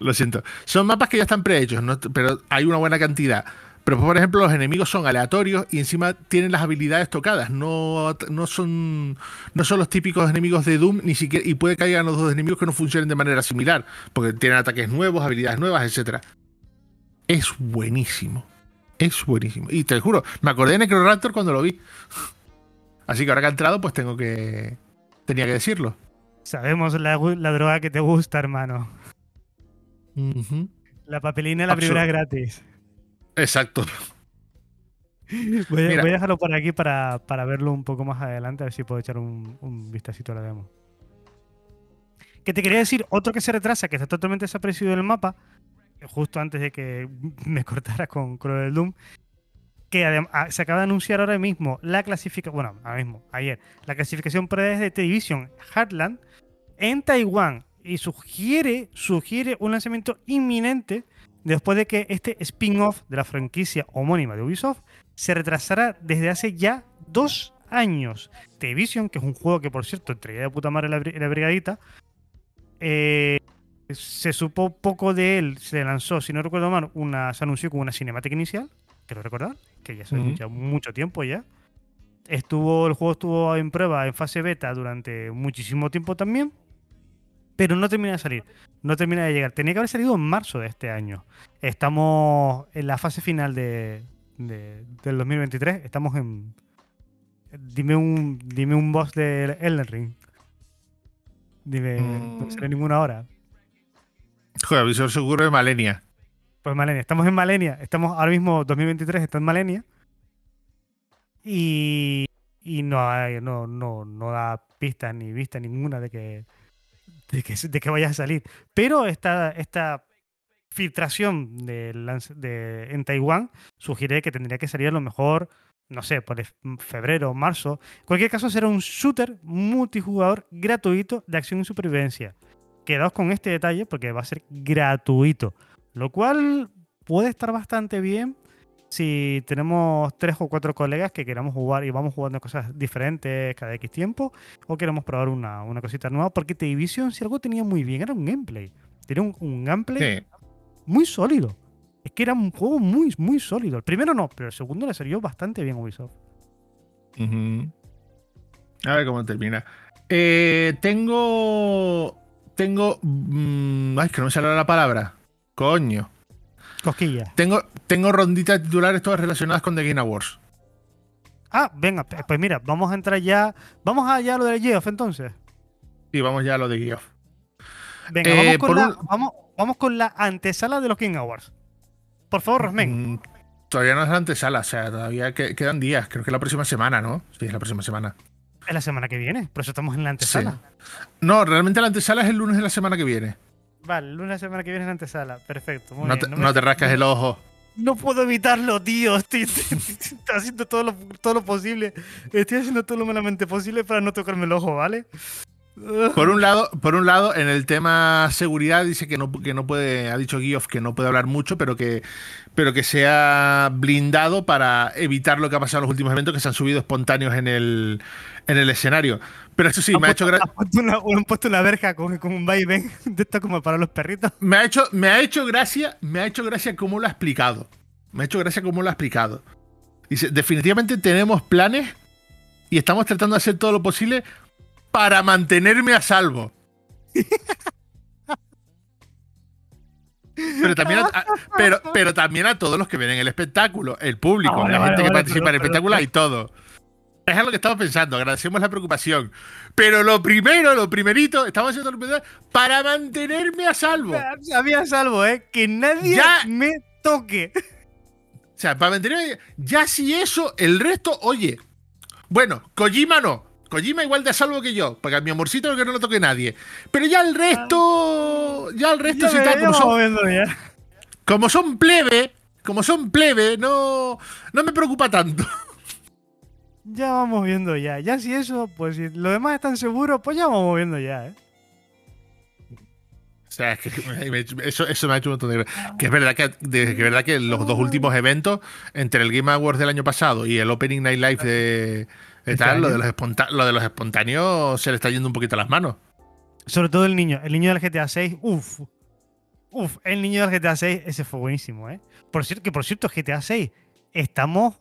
Lo siento. Son mapas que ya están prehechos, pero hay una buena cantidad. Pero, por ejemplo, los enemigos son aleatorios y encima tienen las habilidades tocadas. No, no, son, no son los típicos enemigos de Doom, ni siquiera. Y puede que haya los dos enemigos que no funcionen de manera similar. Porque tienen ataques nuevos, habilidades nuevas, etc. Es buenísimo. Es buenísimo. Y te juro, me acordé de Necroraptor cuando lo vi. Así que ahora que ha entrado, pues tengo que. Tenía que decirlo. Sabemos la, droga que te gusta, hermano. La papelina la primera gratis. Exacto. Voy, a dejarlo por aquí para, verlo un poco más adelante, a ver si puedo echar un, un vistacito a la demo. Que te quería decir, otro que se retrasa, que está totalmente desaparecido del mapa, justo antes de que me cortara con Cruel Doom, que ah, se acaba de anunciar ahora mismo la clasificación, bueno, ahora mismo, ayer, la clasificación para de Television Heartland en Taiwán y sugiere, sugiere un lanzamiento inminente después de que este spin-off de la franquicia homónima de Ubisoft se retrasara desde hace ya dos años. Television, que es un juego que por cierto entregué de puta madre la, la brigadita, eh, se supo poco de él, se lanzó, si no recuerdo mal, una, se anunció con una cinemática inicial, quiero recordar, que ya se uh mucho tiempo ya. Estuvo, el juego estuvo en prueba, en fase beta, durante muchísimo tiempo también, pero no termina de salir, no termina de llegar. Tenía que haber salido en marzo de este año. Estamos en la fase final de, del 2023, estamos en... Dime un, dime un boss de Elden Ring. Dime, no mm. sale ninguna hora. Joder, visor seguro de Malenia. Pues Malenia, estamos en Malenia, estamos ahora mismo 2023, está en Malenia. Y, y no, hay, no, no, no da pista ni vista ninguna de que, de que, de vaya a salir. Pero esta, esta filtración de, de, en Taiwán sugiere que tendría que salir a lo mejor, no sé, por febrero o marzo. En cualquier caso, será un shooter multijugador gratuito de acción y supervivencia quedaos con este detalle porque va a ser gratuito. Lo cual puede estar bastante bien si tenemos tres o cuatro colegas que queramos jugar y vamos jugando cosas diferentes cada X tiempo o queremos probar una, cosita nueva. Porque The Division, si algo tenía muy bien, era un gameplay. Tenía un, gameplay muy sólido. Es que era un juego muy, muy sólido. El primero no, pero el segundo le salió bastante bien a Ubisoft. A ver cómo termina. Eh, tengo tengo. Mm, ay, que no me sale la palabra. Coño. Tengo, tengo ronditas titulares todas relacionadas con The Game Awards. Ah, venga, pues mira, vamos a entrar ya. Vamos allá a lo de Geoff entonces. Sí, vamos ya a lo de Geoff. Venga, vamos, eh, con la, vamos, con la antesala de los Game Awards. Por favor, Rosmen. Mm, todavía no es la antesala, o sea, todavía quedan días. Creo que la próxima semana, ¿no? Sí, es la próxima semana. Es la semana que viene, por eso estamos en la antesala. No, realmente la antesala es el lunes de la semana que viene. Vale, lunes semana que viene la antesala. Perfecto. no, Te, no, te rascas el ojo. No puedo evitarlo, tío. Estoy, haciendo todo lo, todo lo posible. Estoy haciendo todo lo malamente posible para no tocarme el ojo, ¿vale? Por un lado, por un lado, en el tema seguridad dice que no, que no puede, ha dicho Guioff que no puede hablar mucho, pero que, pero que sea blindado para evitar lo que ha pasado en los últimos eventos que se han subido espontáneos en el, en el escenario. Pero eso sí, me ha hecho gracia. Han puesto una verja con, con un vaivén de esto como para los perritos. Me ha hecho, me ha hecho gracia, me ha hecho gracia cómo lo ha explicado. Me ha hecho gracia cómo lo ha explicado. Dice, definitivamente tenemos planes y estamos tratando de hacer todo lo posible para mantenerme a salvo. Pero también, a, pero, pero también a todos los que ven el espectáculo, el público, ah, la gente que participa en el espectáculo y todo. Es lo que estamos pensando, agradecemos la preocupación. Pero lo primero, lo primerito, estamos haciendo lo primero para mantenerme a salvo. A mí a salvo, ¿eh? Que nadie me toque. O sea, para mantenerme. Ya si eso, el resto, oye. Bueno, Kojima no. Kojima igual de a salvo que yo, porque a mi amorcito que no lo toque nadie. Pero ya el resto. Ya el resto, si está como son. Como son plebe, como son plebe, no, no me preocupa tanto. Ya vamos viendo ya. Ya si eso, pues si los demás están seguros, pues ya vamos viendo ya, ¿eh? sea, es que eso, eso me ha hecho un montón de. Que es verdad que, de- que es verdad que los dos últimos eventos, entre el Game Awards del año pasado y el Opening Night Live de, de Este tal, lo de, los lo de los espontáneos se le está yendo un poquito a las manos. Sobre todo el niño. El niño del GTA 6, uff. Uf, el niño del GTA 6, ese fue buenísimo, ¿eh? Por cierto, que por cierto, GTA 6, estamos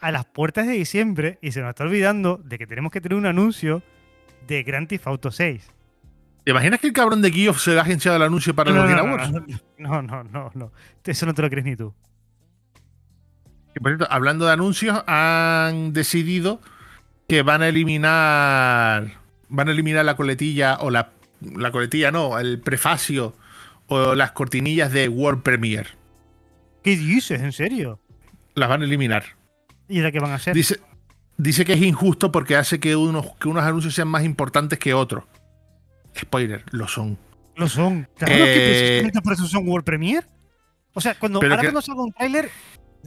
a las puertas de diciembre y se nos está olvidando de que tenemos que tener un anuncio de Grand Theft Auto 6. ¿Te imaginas que el cabrón de Geoff se ha agenciado el anuncio para No, los no, Game no, no, no, no, no. Eso no te lo crees ni tú. Y por cierto, hablando de anuncios, han decidido que van a eliminar. Van a eliminar la coletilla o la. La coletilla no, el prefacio o las cortinillas de World Premiere. ¿Qué dices? ¿En serio? Las van a eliminar. ¿Y de qué van a ser? Dice, dice que es injusto porque hace que unos, que unos anuncios sean más importantes que otros. Spoiler, lo son. Lo son. Claro que Eh, precisamente por eso son World Premiere. O sea, cuando, ahora que- cuando salga un tráiler,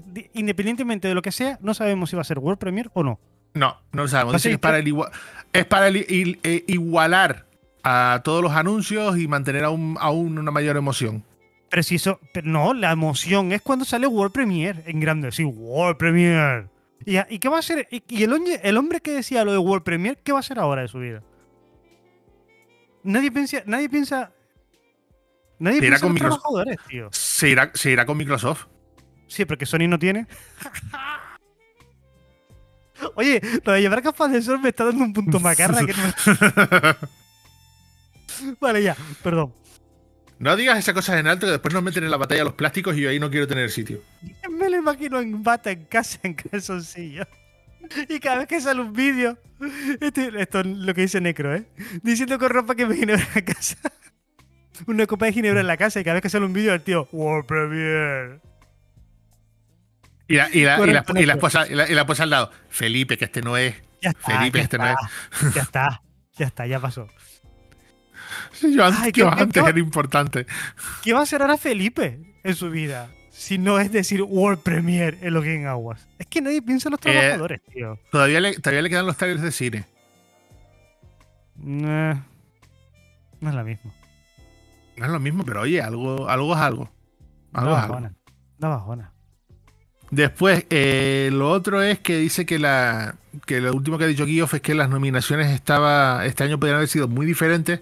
di- independientemente de lo que sea, no sabemos si va a ser World Premiere o no. No, no lo sabemos. ¿Ah, Dice que es para, el igua- es para el eh, igualar a todos los anuncios y mantener aún, aún una mayor emoción. Pero si eso. Pero no, la emoción es cuando sale World Premiere en grande. Sí, World Premiere. ¿Y, y qué va a ser? ¿Y, el, hombre, el hombre que decía lo de World Premiere, qué va a ser ahora de su vida? Nadie piensa. Nadie piensa. Nadie Se irá piensa en con Microsoft. trabajadores, tío. Se irá, se irá con Microsoft. Sí, porque Sony no tiene. Oye, lo de llevar gafas de sol me está dando un punto macarra que no Vale, ya, perdón. No digas esas cosas en alto que después nos meten en la batalla los plásticos y yo ahí no quiero tener sitio. Me lo imagino en bata en casa, en calzoncillo. Y cada vez que sale un vídeo, este- esto es lo que dice Necro, ¿eh? Diciendo con ropa que me ginebra en la casa. Una copa de ginebra en la casa y cada vez que sale un vídeo el tío, World Premiere. Y la, y la- y la- Correcto, y la Nacho. esposa, la- al lado. Felipe, que este no es. Ya está, Felipe, ya este no está, ya está, ya está, ya pasó. Yo antes, Ay, yo qué- antes qué- era importante. ¿Qué va a hacer ahora Felipe en su vida? Si no es decir World Premiere en los Game Awards. Es que nadie piensa en los Eh, trabajadores, tío. Todavía le, todavía le quedan los trailers de cine. Nah, no es la misma. No es lo mismo, pero oye, algo, algo es algo. Algo es algo. bajona. Da bajona. Después, eh, lo otro es que dice que la que lo último que ha dicho Geoff es que las nominaciones estaba este año podrían haber sido muy diferentes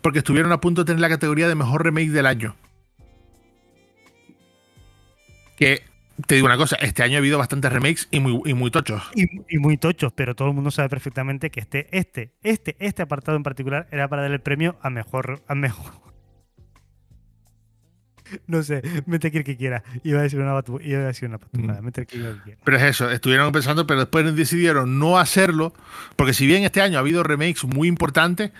porque estuvieron a punto de tener la categoría de mejor remake del año. Que te digo una cosa, este año ha habido bastantes remakes y muy, y muy tochos. Y, y muy tochos, pero todo el mundo sabe perfectamente que este, este, este, este apartado en particular era para dar el premio a mejor. A mejor. No sé, mete aquí el que quiera. Iba a decir una batu iba a decir una patumada. Mm. Mete aquí el que quiera. Pero es eso, estuvieron pensando, pero después decidieron no hacerlo, porque si bien este año ha habido remakes muy importantes,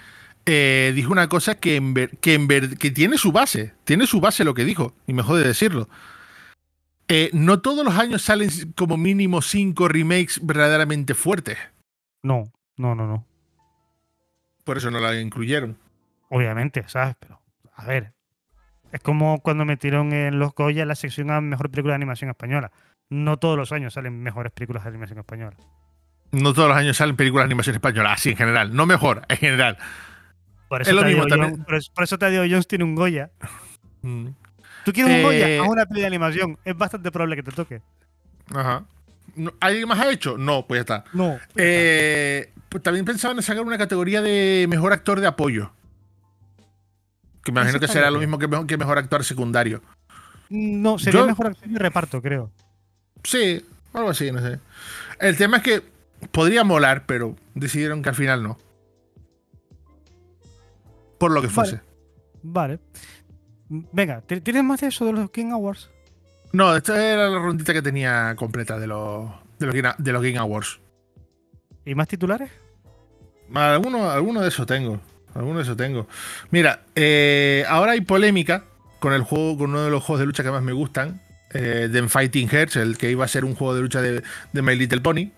eh, dijo una cosa que, en ver- que, en ver- que tiene su base, tiene su base lo que dijo, y me jode decirlo. Eh, no todos los años salen como mínimo cinco remakes verdaderamente fuertes, No, no, no, no. por eso no la incluyeron. Obviamente, ¿sabes? Pero, a ver. Es como cuando metieron en los Goya la sección a mejor película de animación española. No todos los años salen mejores películas de animación española. No todos los años salen películas de animación española, así en general, no mejor, en general. Por eso, Es lo mismo también. Por eso, por eso Tadeo Jones tiene un Goya. Mm. Tú quieres un Eh, Goya, haz una peli de animación. Es bastante probable que te toque. Ajá. ¿Alguien más ha hecho? No, pues ya está. No. Eh, pues también pensaban en sacar una categoría de mejor actor de apoyo. Que me imagino que será lo mismo que mejor, que mejor actor secundario. No, sería Yo- mejor acción de reparto, creo. Sí, algo así, no sé. El tema es que podría molar, pero decidieron que al final no. Por lo que fuese. Vale. Venga, ¿ti- ¿tienes más de eso de los King Awards? No, esta era la rondita que tenía completa de los, de los, Game, de los Game Awards. ¿Y más titulares? Alguno, alguno de eso tengo. Alguno de eso tengo. Mira, eh, ahora hay polémica con el juego, con uno de los juegos de lucha que más me gustan. Eh, Fighting Hearts, el que iba a ser un juego de lucha de, de My Little Pony.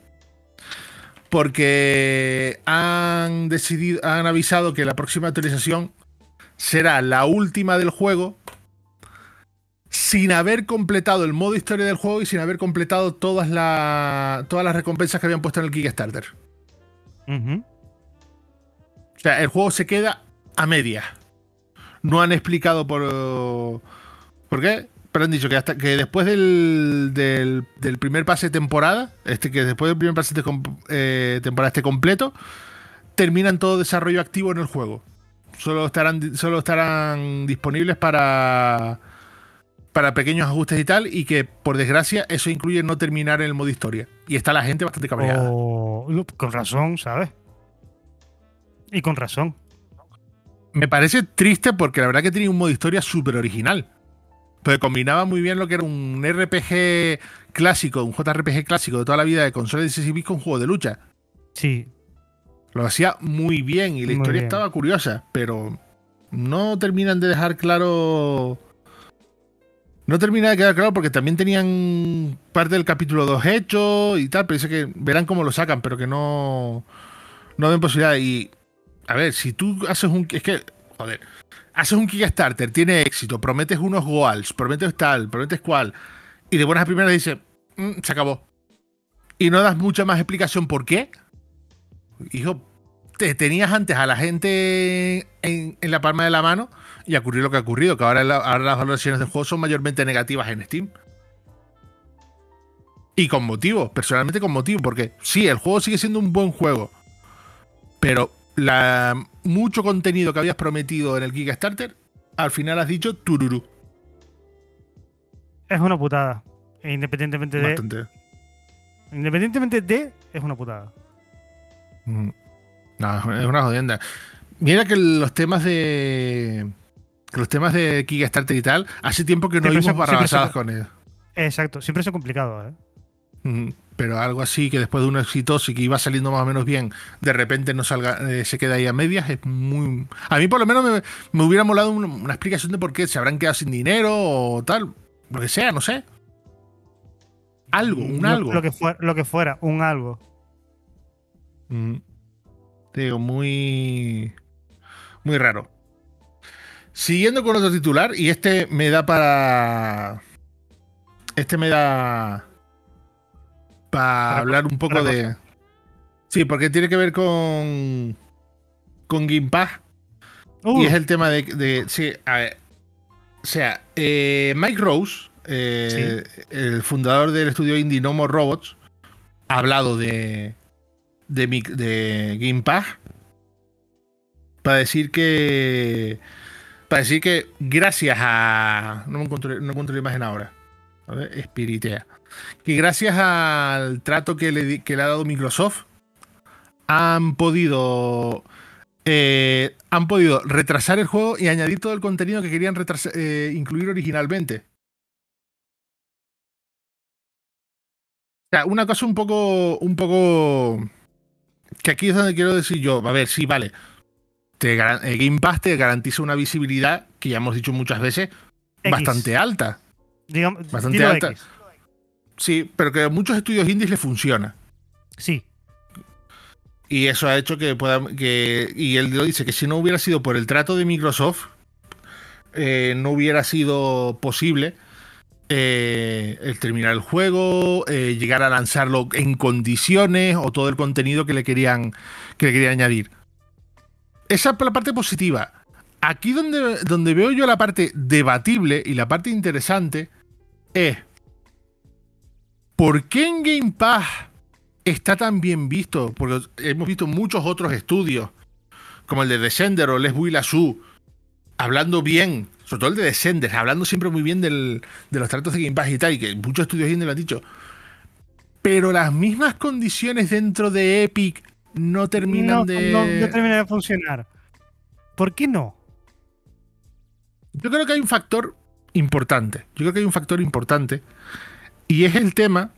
Porque han decidido, han avisado que la próxima actualización será la última del juego. Sin haber completado el modo historia del juego y sin haber completado todas, la- todas las recompensas que habían puesto en el Kickstarter. O sea, el juego se queda a media. No han explicado por. ¿Por qué? Pero han dicho que hasta que después del, del, primer pase temporada, este que después del primer pase eh, temporada esté completo, terminan todo desarrollo activo en el juego. Solo estarán, solo estarán disponibles para, para pequeños ajustes y tal, y que por desgracia eso incluye no terminar en el modo historia. Y está la gente bastante cabreada. O- con razón, ¿sabes? Y con razón. Me parece triste porque la verdad que tenía un modo historia súper original. Porque combinaba muy bien lo que era un RPG clásico, un JRPG clásico de toda la vida de consolas de 16 bits con juego de lucha. Sí. Lo hacía muy bien y la Muy historia bien. estaba curiosa, pero no terminan de dejar claro. No termina de quedar claro porque también tenían parte del capítulo 2 hecho y tal, pero dice que verán cómo lo sacan, pero que no. No ven posibilidad. Y. A ver, si tú haces un. Es que. Joder. Haces un Kickstarter, tiene éxito, prometes unos goals, prometes tal, prometes cual, y de buenas a primeras dices, "Mm, se acabó. Y no das mucha más explicación por qué. Hijo, te tenías antes a la gente en, la palma de la mano y ocurrió lo que ha ocurrido, que ahora, ahora las valoraciones del juego son mayormente negativas en Steam. Y con motivo, personalmente con motivo, porque sí, el juego sigue siendo un buen juego, pero la, mucho contenido que habías prometido en el Kickstarter, al final has dicho tururú. Es una putada. E independientemente de. Independientemente de, es una putada. Mm. No, es una jodienda. Mira que los temas de. que Los temas de Kickstarter y tal, hace tiempo que no vimos son- barrabasadas son- con ellos. Exacto. Siempre es complicado, ¿eh? Ujú. Pero algo así que después de un exitoso y que iba saliendo más o menos bien, de repente no salga, eh, se queda ahí a medias, es muy. A mí por lo menos me, me hubiera molado una, una explicación de por qué se habrán quedado sin dinero o tal. Lo que sea, no sé. Algo, un Lo- algo. Lo, que fuera, lo que fuera, un algo. Mm. Te digo, muy. Muy raro. Siguiendo con otro titular, y este me da para. Este me da. Para hablar un poco de. Sí, porque tiene que ver con. Con Game Pass. Uh, Y es el tema de. de- sí, a ver. O sea, eh, Mike Rose, eh, el fundador del estudio indie No More Robots, ha hablado de. de, mi- de Game Pass. Para decir que. Para decir que gracias a. No me encuentro, no encuentro la imagen ahora. Ver, espiritea. Que gracias al trato que le, que le ha dado Microsoft, han podido eh, han podido retrasar el juego y añadir todo el contenido que querían retrasa- eh, incluir originalmente. O sea, una cosa un poco, un poco que aquí es donde quiero decir yo, a ver, sí, vale. Te Game Pass te garantiza una visibilidad que ya hemos dicho muchas veces X. bastante alta. Digamos, bastante alta. X. Sí, pero que a muchos estudios indies le funciona. Sí. Y eso ha hecho que pueda. Que, y él lo dice que si no hubiera sido por el trato de Microsoft, eh, no hubiera sido posible eh, el terminar el juego, eh, llegar a lanzarlo en condiciones o todo el contenido que le querían, que le querían añadir. Esa es la parte positiva. Aquí donde, donde veo yo la parte debatible y la parte interesante es ¿por qué en Game Pass está tan bien visto? Porque hemos visto muchos otros estudios, como el de Descender o Les Su, hablando bien, sobre todo el de Descender, hablando siempre muy bien del- de los tratos de Game Pass y tal, y que muchos estudios indie lo han dicho. Pero las mismas condiciones dentro de Epic no terminan no, de. no, no termina de funcionar. ¿Por qué no? Yo creo que hay un factor importante. Yo creo que hay un factor importante. Y es el tema.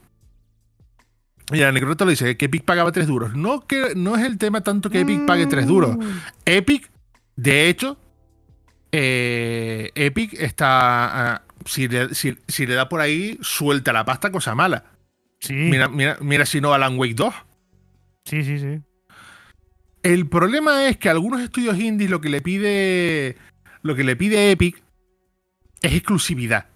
Mira, Necroto lo dice, que Epic pagaba 3 duros. No, que, no es el tema tanto que Epic pague 3 duros. Mm. Epic, de hecho, eh, Epic está. ah, si, le, si- si le da por ahí, suelta la pasta, cosa mala. Sí, Mira, mira, mira si no Alan Wake 2. sí, sí, sí. El problema es que a algunos estudios indies lo que le pide. Lo que le pide Epic es exclusividad.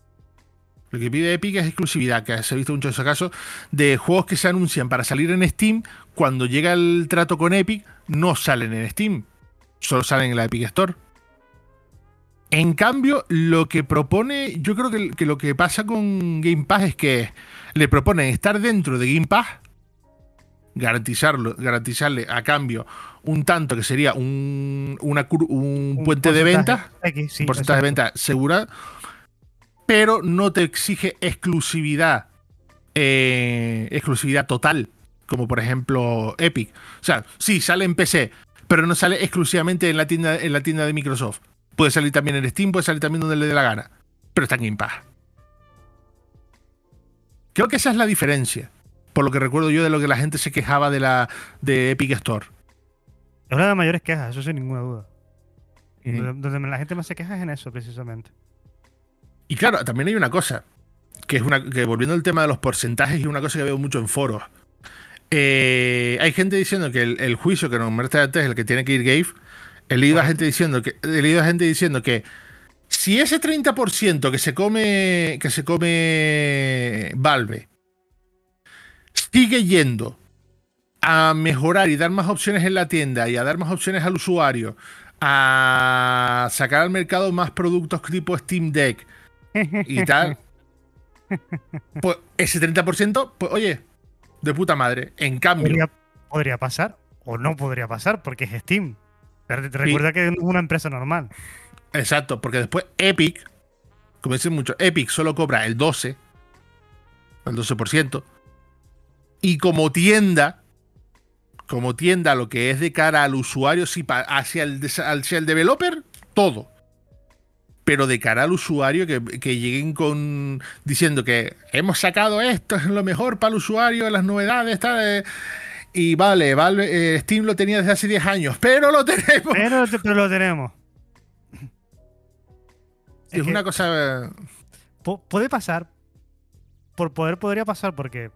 Lo que pide Epic es exclusividad, que se ha visto muchos de esos casos de juegos que se anuncian para salir en Steam. Cuando llega el trato con Epic, no salen en Steam. Solo salen en la Epic Store. En cambio, lo que propone, yo creo que, que lo que pasa con Game Pass es que le proponen estar dentro de Game Pass, garantizarlo, garantizarle a cambio un tanto que sería un, una un Un puente de porcentaje venta, X, sí, porcentaje de exacto. venta segura, pero no te exige exclusividad, eh, exclusividad total, como por ejemplo Epic. O sea, sí, sale en PC, pero no sale exclusivamente en la tienda, en la tienda de Microsoft. Puede salir también en Steam, puede salir también donde le dé la gana, pero está en Game Pass. Creo que esa es la diferencia, por lo que recuerdo yo de lo que la gente se quejaba de la de Epic Store. Es una de las mayores quejas, eso sin ninguna duda. Donde la gente más se queja es en eso, precisamente. Y claro, también hay una cosa, que es una que volviendo al tema de los porcentajes, y una cosa que veo mucho en foros. Eh, hay gente diciendo que el, el juicio que nombraste antes es el que tiene que ir Gabe. He leído a gente diciendo que he leído a gente diciendo que si ese 30% que se come que se come Valve sigue yendo a mejorar y dar más opciones en la tienda y a dar más opciones al usuario, a sacar al mercado más productos tipo Steam Deck y tal, pues ese 30%, pues oye, de puta madre. En cambio, Podría, podría pasar o no podría pasar porque es Steam. Pero te recuerda que es una empresa normal. exacto, porque después Epic, como dicen mucho, Epic solo cobra el 12, el 12%, y como tienda, como tienda, lo que es de cara al usuario, pa- hacia el, hacia el developer, todo. Pero de cara al usuario, que, que lleguen con diciendo que hemos sacado esto, es lo mejor para el usuario, las novedades, tal. eh, y vale, Valve, eh, Steam lo tenía desde hace 10 años, pero lo tenemos. Pero, pero lo tenemos. Es, que una cosa. po- puede pasar. Por poder podría pasar porque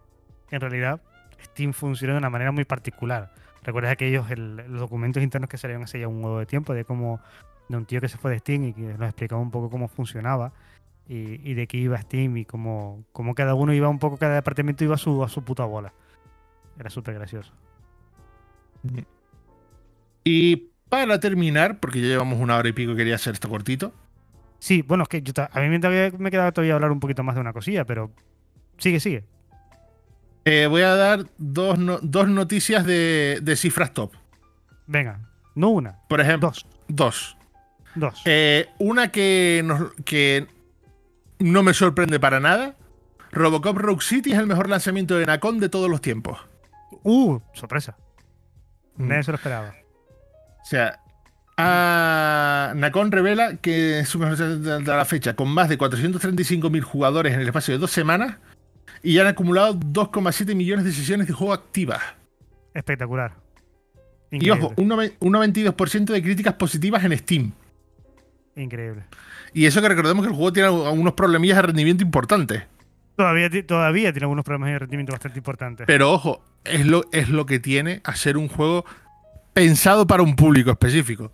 en realidad Steam funciona de una manera muy particular. ¿Recuerdas aquellos el- los documentos internos que salieron hace ya un huevo de tiempo? De cómo de un tío que se fue de Steam y que nos explicaba un poco cómo funcionaba y, y de qué iba Steam y cómo, cómo cada uno iba un poco, cada departamento iba a su, a su puta bola. Era súper gracioso. Y para terminar, porque ya llevamos una hora y pico, quería hacer esto cortito. Sí, bueno, es que yo a mí me quedaba todavía hablar un poquito más de una cosilla, pero sigue, sigue. Eh, voy a dar dos, no- dos noticias de, de cifras top. Venga, no una, Por ejemplo, dos, dos. Dos. Eh, una que, nos- que no me sorprende para nada. Robocop Rogue City es el mejor lanzamiento de Nacon de todos los tiempos. Uh, sorpresa. Mm. Nadie se lo esperaba. O sea, a- Nacon revela que es su mejor lanzamiento de la fecha, con más de 435.000 jugadores en el espacio de dos semanas y ya han acumulado 2,7 millones de sesiones de juego activas. Espectacular. Y ojo, un, un 92% de críticas positivas en Steam. Increíble. Y eso que recordemos que el juego tiene unos problemillas de rendimiento importantes. Todavía, todavía tiene algunos problemas de rendimiento bastante importantes. Pero ojo, es lo, es lo que tiene hacer un juego pensado para un público específico.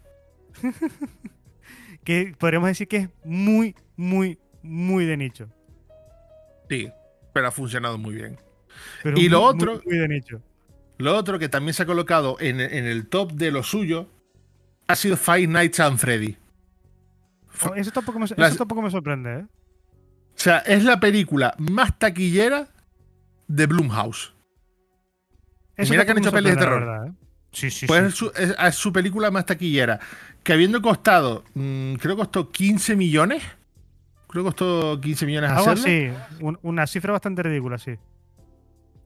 que podríamos decir que es muy, muy, muy de nicho. Sí, pero ha funcionado muy bien. Pero Y lo otro- Muy, muy de nicho. Lo otro que también se ha colocado en, en el top de lo suyo ha sido Five Nights at Freddy. Eso, tampoco me, Las- eso tampoco me sorprende, ¿eh? O sea, es la película más taquillera de Blumhouse. Eso mira que han hecho pelis de la terror. verdad, ¿eh? Sí, sí, Pues sí. es, su, es- es su película más taquillera. Que habiendo costado, mm, creo que costó 15 millones. Creo que costó 15 millones Algo hacerla. así. un- una cifra bastante ridícula, sí.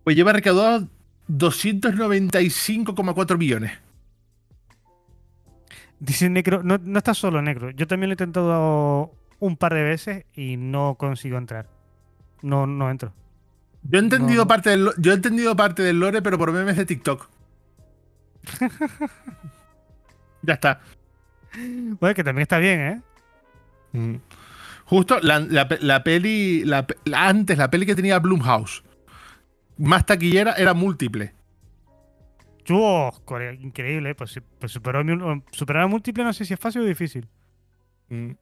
Pues lleva recaudado 295,4 millones. Dice Necro, no, no estás solo, Necro. Yo también lo he intentado un par de veces y no consigo entrar. No, no entro. Yo he entendido, No. parte del, yo he entendido parte del lore, pero por memes de TikTok. ya está. Bueno, que también está bien, ¿eh? Mm. Justo la, la pe- la peli. la antes, la peli que tenía Blumhouse. Más taquillera era múltiple. Core- increíble, pues, pues superó, mi- superar a múltiple no sé si es fácil o difícil. Mm.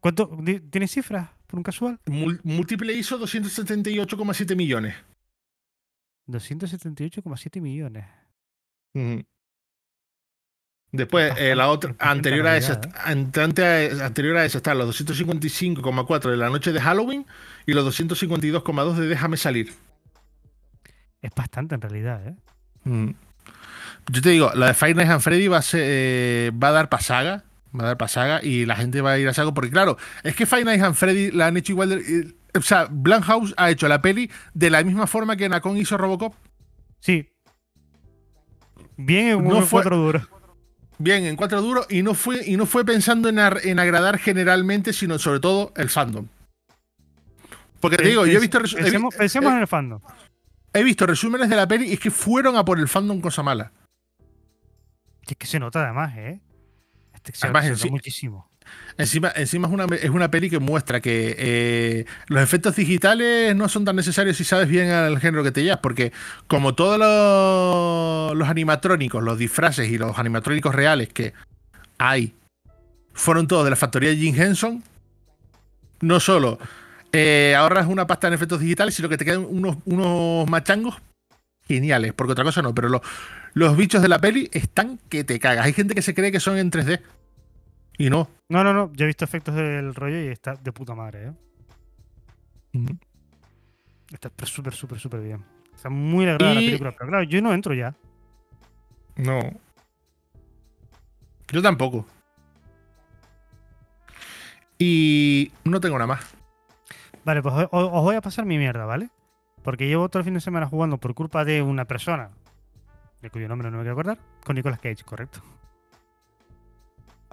¿Cuánto? ¿Tienes cifras por un casual? Múltiple hizo 278,7 millones. 278,7 millones. Mm. Después, eh, la otra, anterior a, esa, ante- anterior a esa están los 255,4 de la noche de Halloween y los 252,2 de Déjame salir. Es bastante en realidad, ¿eh? Mm. Yo te digo, la de Five Nights at Freddy va a, ser, eh, va a dar pasaga. Va a dar pasaga y la gente va a ir a saco. Porque, claro, es que Five Nights at Freddy la han hecho igual. de- eh, o sea, Blumhouse ha hecho la peli de la misma forma que Nacon hizo Robocop. Sí. Bien en No fue- cuatro duros. Bien, en cuatro duros. Y no fue, y no fue pensando en, ar- en agradar generalmente, sino sobre todo el fandom. Porque te digo, yo he visto, he Pensemos, pensemos he- en el fandom. he visto resúmenes de la peli y es que fueron a por el fandom cosa mala. Es que se nota además, ¿eh? Este se, Además, se nota sí- muchísimo. Encima, encima es, una, es una peli que muestra que eh, los efectos digitales no son tan necesarios si sabes bien al género que te llevas, porque como todos los, los animatrónicos, los disfraces y los animatrónicos reales que hay fueron todos de la factoría de Jim Henson, no solo eh, ahorras una pasta en efectos digitales, sino que te quedan unos, unos machangos geniales, porque otra cosa no, pero los, los bichos de la peli están que te cagas. Hay gente que se cree que son en 3D y no. No, no, no. Yo he visto efectos del rollo y está de puta madre, ¿eh? Está súper, súper, súper bien. Está muy lograda la Y- película. Pero claro, yo no entro ya. No. Yo tampoco. Y no tengo nada más. Vale, pues os, os voy a pasar mi mierda, ¿vale? Porque llevo todo el fin de semana jugando por culpa de una persona, cuyo nombre no me quiero acordar, con Nicolas Cage, correcto.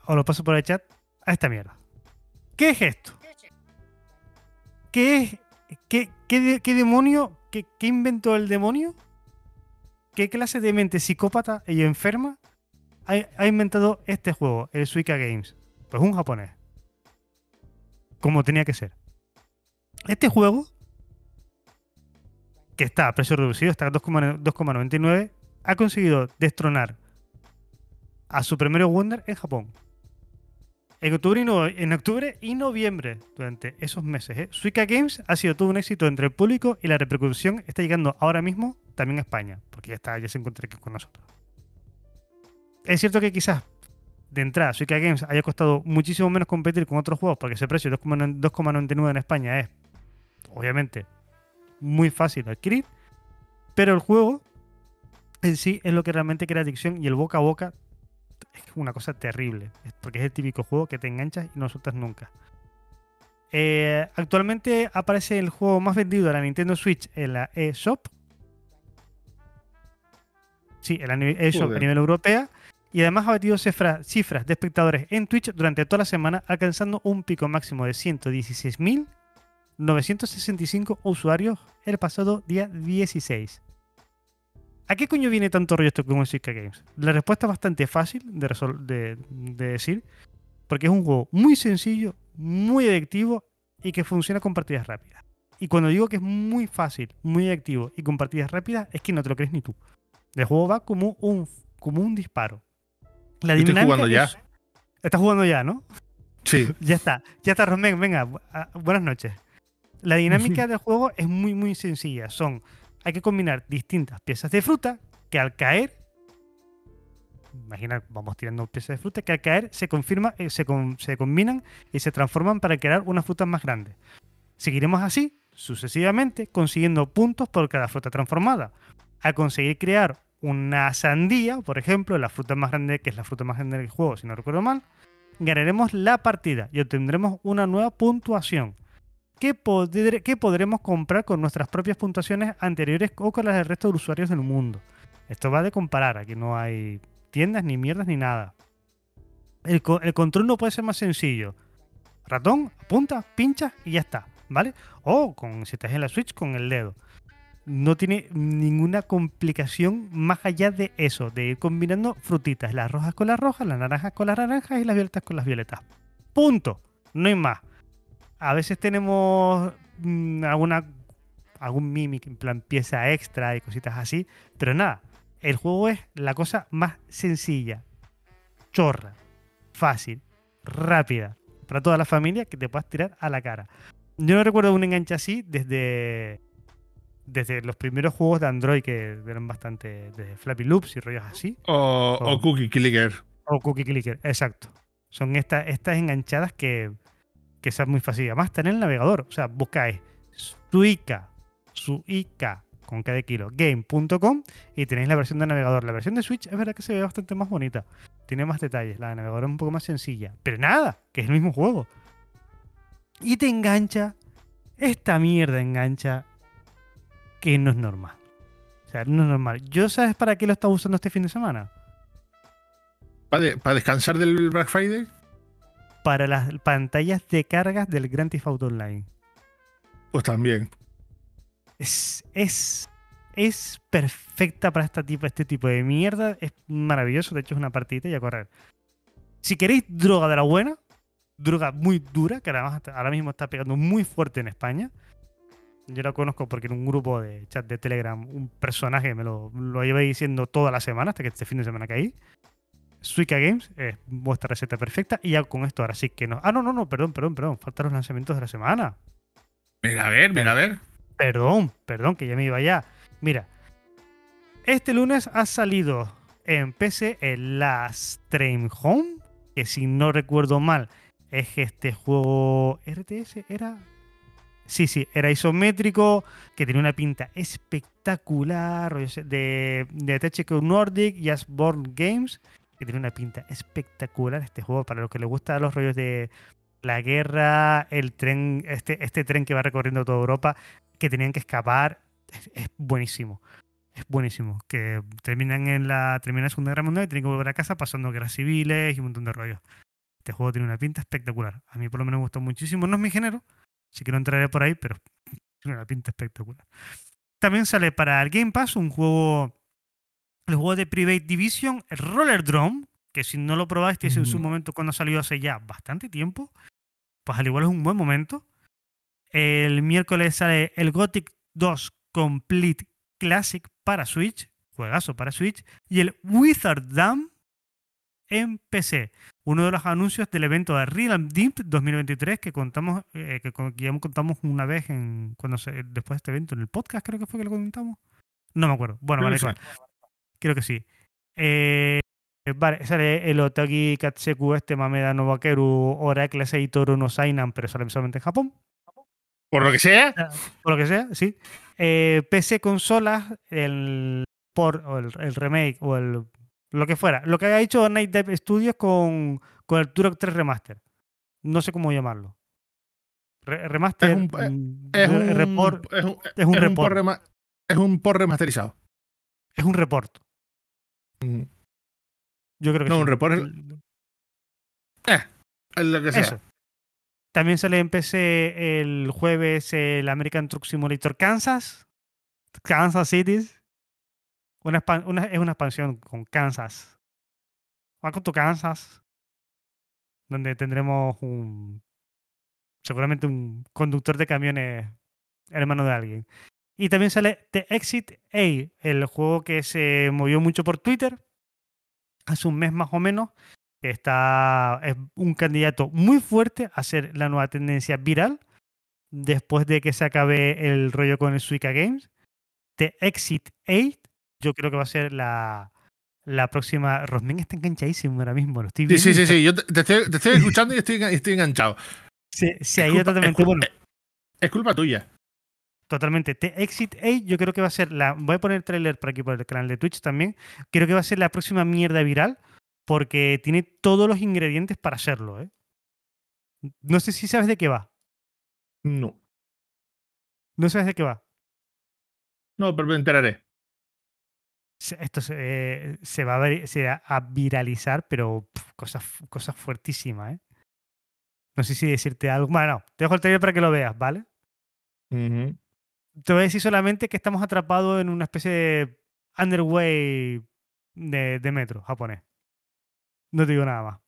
Os lo paso por el chat a esta mierda. ¿Qué es esto? ¿Qué es? ¿Qué, qué, de- qué demonio? ¿Qué, qué inventó el demonio? ¿Qué clase de mente psicópata y enferma ha, inventado este juego, el Suika Games? Pues un japonés. Como tenía que ser. Este juego, que está a precio reducido, está a 2,9 2,99, ha conseguido destronar a Super Mario Wonder en Japón. En octubre y, noviembre, durante esos meses. ¿eh? Suica Games ha sido todo un éxito entre el público y la repercusión está llegando ahora mismo también a España, porque ya, está, ya se encuentra aquí con nosotros. Es cierto que quizás de entrada Suica Games haya costado muchísimo menos competir con otros juegos, porque ese precio de 2,9 2,99 en España es, obviamente, muy fácil de adquirir, pero el juego en sí es lo que realmente crea adicción y el boca a boca es una cosa terrible, porque es el típico juego que te enganchas y no sueltas nunca. Eh, actualmente aparece el juego más vendido de la Nintendo Switch en la eShop. Sí, en la eShop a nivel europea. Y además ha batido cifra- cifras de espectadores en Twitch durante toda la semana, alcanzando un pico máximo de 116.965 usuarios el pasado día 16. ¿A qué coño viene tanto rollo esto con el Suica Games? La respuesta es bastante fácil de, resol- de- de decir, porque es un juego muy sencillo, muy adictivo y que funciona con partidas rápidas. Y cuando digo que es muy fácil, muy adictivo y con partidas rápidas, es que no te lo crees ni tú. El juego va como un, como un disparo. La Yo estoy dinámica jugando ya. es- Estás jugando ya, ¿no? Sí. Ya está, ya está, Rosmen, venga, ah, buenas noches. La dinámica del juego es muy, muy sencilla. Son, hay que combinar distintas piezas de fruta que al caer, imagina, vamos tirando piezas de fruta que al caer se confirma, eh, se, se combinan y se transforman para crear unas frutas más grandes. Seguiremos así, sucesivamente, consiguiendo puntos por cada fruta transformada. Al conseguir crear una sandía, por ejemplo, la fruta más grande, que es la fruta más grande del juego, si no recuerdo mal, ganaremos la partida y obtendremos una nueva puntuación que podremos comprar con nuestras propias puntuaciones anteriores o con las del resto de usuarios del mundo. Esto va de comparar, aquí no hay tiendas ni mierdas ni nada. El control no puede ser más sencillo. Ratón, apunta, pincha y ya está, ¿vale? O con, si estás en la Switch con el dedo. No tiene ninguna complicación más allá de eso, de ir combinando frutitas, las rojas con las rojas, las naranjas con las naranjas y las violetas con las violetas. Punto. No hay más. A veces tenemos mm, alguna algún mimic, en plan pieza extra y cositas así, pero nada. El juego es la cosa más sencilla, chorra, fácil, rápida, para toda la familia que te puedas tirar a la cara. Yo no recuerdo un enganche así desde desde los primeros juegos de Android que eran bastante de Flappy Loops y rollos así. O, o Cookie Clicker. O cookie clicker, exacto. Son estas, estas enganchadas que, que son muy fáciles. Además, está en el navegador. O sea, buscáis Suica, Suica, con cada kilo, game.com y tenéis la versión de navegador. La versión de Switch es verdad que se ve bastante más bonita. Tiene más detalles. La de navegador es un poco más sencilla. Pero nada, que es el mismo juego. Y te engancha. Esta mierda engancha que no es normal. O sea, no es normal. ¿Yo sabes para qué lo estaba usando este fin de semana? ¿Para, descansar del Black Friday? Para las pantallas de cargas del Grand Theft Auto Online. Pues también. Es, es, es perfecta para este tipo, este tipo de mierda. Es maravilloso. De hecho, es una partidita y a correr. Si queréis droga de la buena, droga muy dura, que además ahora mismo está pegando muy fuerte en España. Yo la conozco porque en un grupo de chat de Telegram un personaje me lo, lo llevé diciendo toda la semana, hasta que este fin de semana caí. Suica Games es vuestra receta perfecta. Y ya con esto ahora sí que no. Ah, no, no, no, perdón, perdón, perdón. Faltan los lanzamientos de la semana. Mira, a ver, mira, a ver. Perdón, perdón, que ya me iba ya. Mira, este lunes ha salido en PC el Last Train Home, que si no recuerdo mal, es este juego RTS, era... Sí, sí, era isométrico, que tenía una pinta espectacular, de, de THQ Nordic y Asborn Games, que tiene una pinta espectacular este juego para los que les gustan los rollos de la guerra, el tren, este, este tren que va recorriendo toda Europa, que tenían que escapar, es, buenísimo. Es buenísimo. Que terminan en la, terminan la Segunda Guerra Mundial y tienen que volver a casa pasando guerras civiles y un montón de rollos. Este juego tiene una pinta espectacular. A mí por lo menos me gustó muchísimo. No es mi género, así que no entraré por ahí, pero tiene una pinta espectacular. También sale para el Game Pass un juego, el juego de Private Division, Roller Drone, que si no lo probaste en su momento cuando salió hace ya bastante tiempo, pues al igual es un buen momento. El miércoles sale el Gothic 2 Complete Classic para Switch, juegazo para Switch, y el Wizard Dam en PC. Uno de los anuncios del evento de Real Deep 2023 que contamos, eh, que, ya contamos una vez en cuando después de este evento en el podcast, creo que fue que lo comentamos. No me acuerdo. Bueno, vale, creo que sí. Eh, vale, sale el Otagi Katseku, este Mameda Novakeru, Oracle Seitoru no Sainan, pero sale solamente en Japón. Por lo que sea. Ah, por lo que sea, sí. Eh, PC, consolas, el por o el, remake o el lo que fuera. Lo que haya hecho Night Dive Studios con, con el Turok 3 Remaster. No sé cómo llamarlo. remaster. Es un, mm, es un, report. Es un, es un report. es un por remasterizado. Es un report. Yo creo que No, sí. un report. Eh, es lo que sea. Eso. También sale en PC el jueves el American Truck Simulator Kansas. Kansas City. Una, es una expansión con Kansas. con tu Kansas. Donde tendremos un. Seguramente un conductor de camiones hermano de alguien. Y también sale The Exit A, el juego que se movió mucho por Twitter hace un mes más o menos, está, es un candidato muy fuerte a ser la nueva tendencia viral después de que se acabe el rollo con el Suica Games. The Exit 8, yo creo que va a ser la, la próxima. Rosmin está enganchadísimo ahora mismo, lo estoy viendo. Sí, sí, sí, yo te, estoy, escuchando y estoy, estoy enganchado. Sí, sí, ahí totalmente. bueno, es culpa tuya. Totalmente. The Exit 8 yo creo que va a ser la... Voy a poner el trailer por aquí por el canal de Twitch también. Creo que va a ser la próxima mierda viral porque tiene todos los ingredientes para hacerlo. ¿eh? No sé si sabes de qué va. No. ¿No sabes de qué va? No, pero me enteraré. Esto se, se va, a, viralizar, pero cosas, cosas fuertísimas, ¿eh? No sé si decirte algo. Bueno, te dejo el trailer para que lo veas, ¿vale? Te voy a decir solamente que estamos atrapados en una especie de underway de, de metro japonés. No te digo nada más.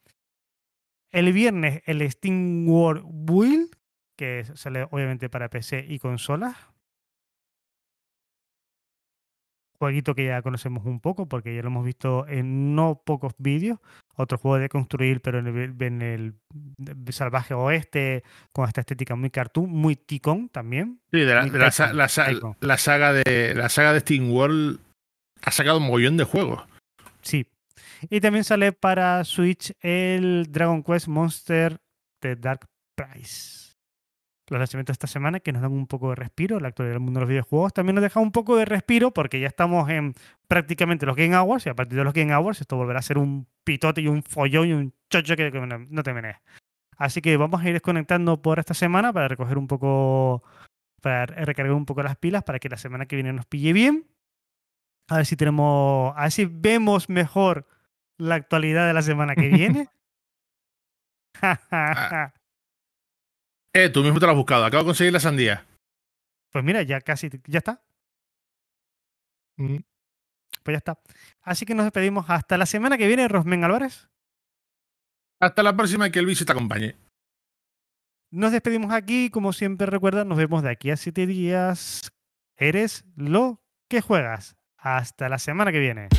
El viernes el Steam World Build, que sale obviamente para PC y consolas. Jueguito que ya conocemos un poco porque ya lo hemos visto en no pocos vídeos. Otro juego de construir, pero en el, salvaje oeste, con esta estética muy cartoon, muy ticón también. Sí, de la, la, saga de la saga de Steam World ha sacado un mollón de juegos. Sí, Y también sale para Switch el Dragon Quest Monster de Dark Price. Los lanzamientos de esta semana que nos dan un poco de respiro, la actualidad del mundo de los videojuegos también nos deja un poco de respiro porque ya estamos en prácticamente los Game Awards y a partir de los Game Awards esto volverá a ser un pitote y un follón y un chocho que, no te menes. Así que vamos a ir desconectando por esta semana para recoger un poco, para recargar un poco las pilas para que la semana que viene nos pille bien. A ver si tenemos, a ver si vemos mejor la actualidad de la semana que viene. eh, tú mismo te lo has buscado. Acabo de conseguir la sandía. Pues mira, ya casi, ya está. Mm. Pues ya está. Así que nos despedimos hasta la semana que viene, Rosmen Álvarez. Hasta la próxima y que el bicho te acompañe. Nos despedimos aquí, como siempre recuerda, nos vemos de aquí a siete días. Eres lo que juegas. Hasta la semana que viene.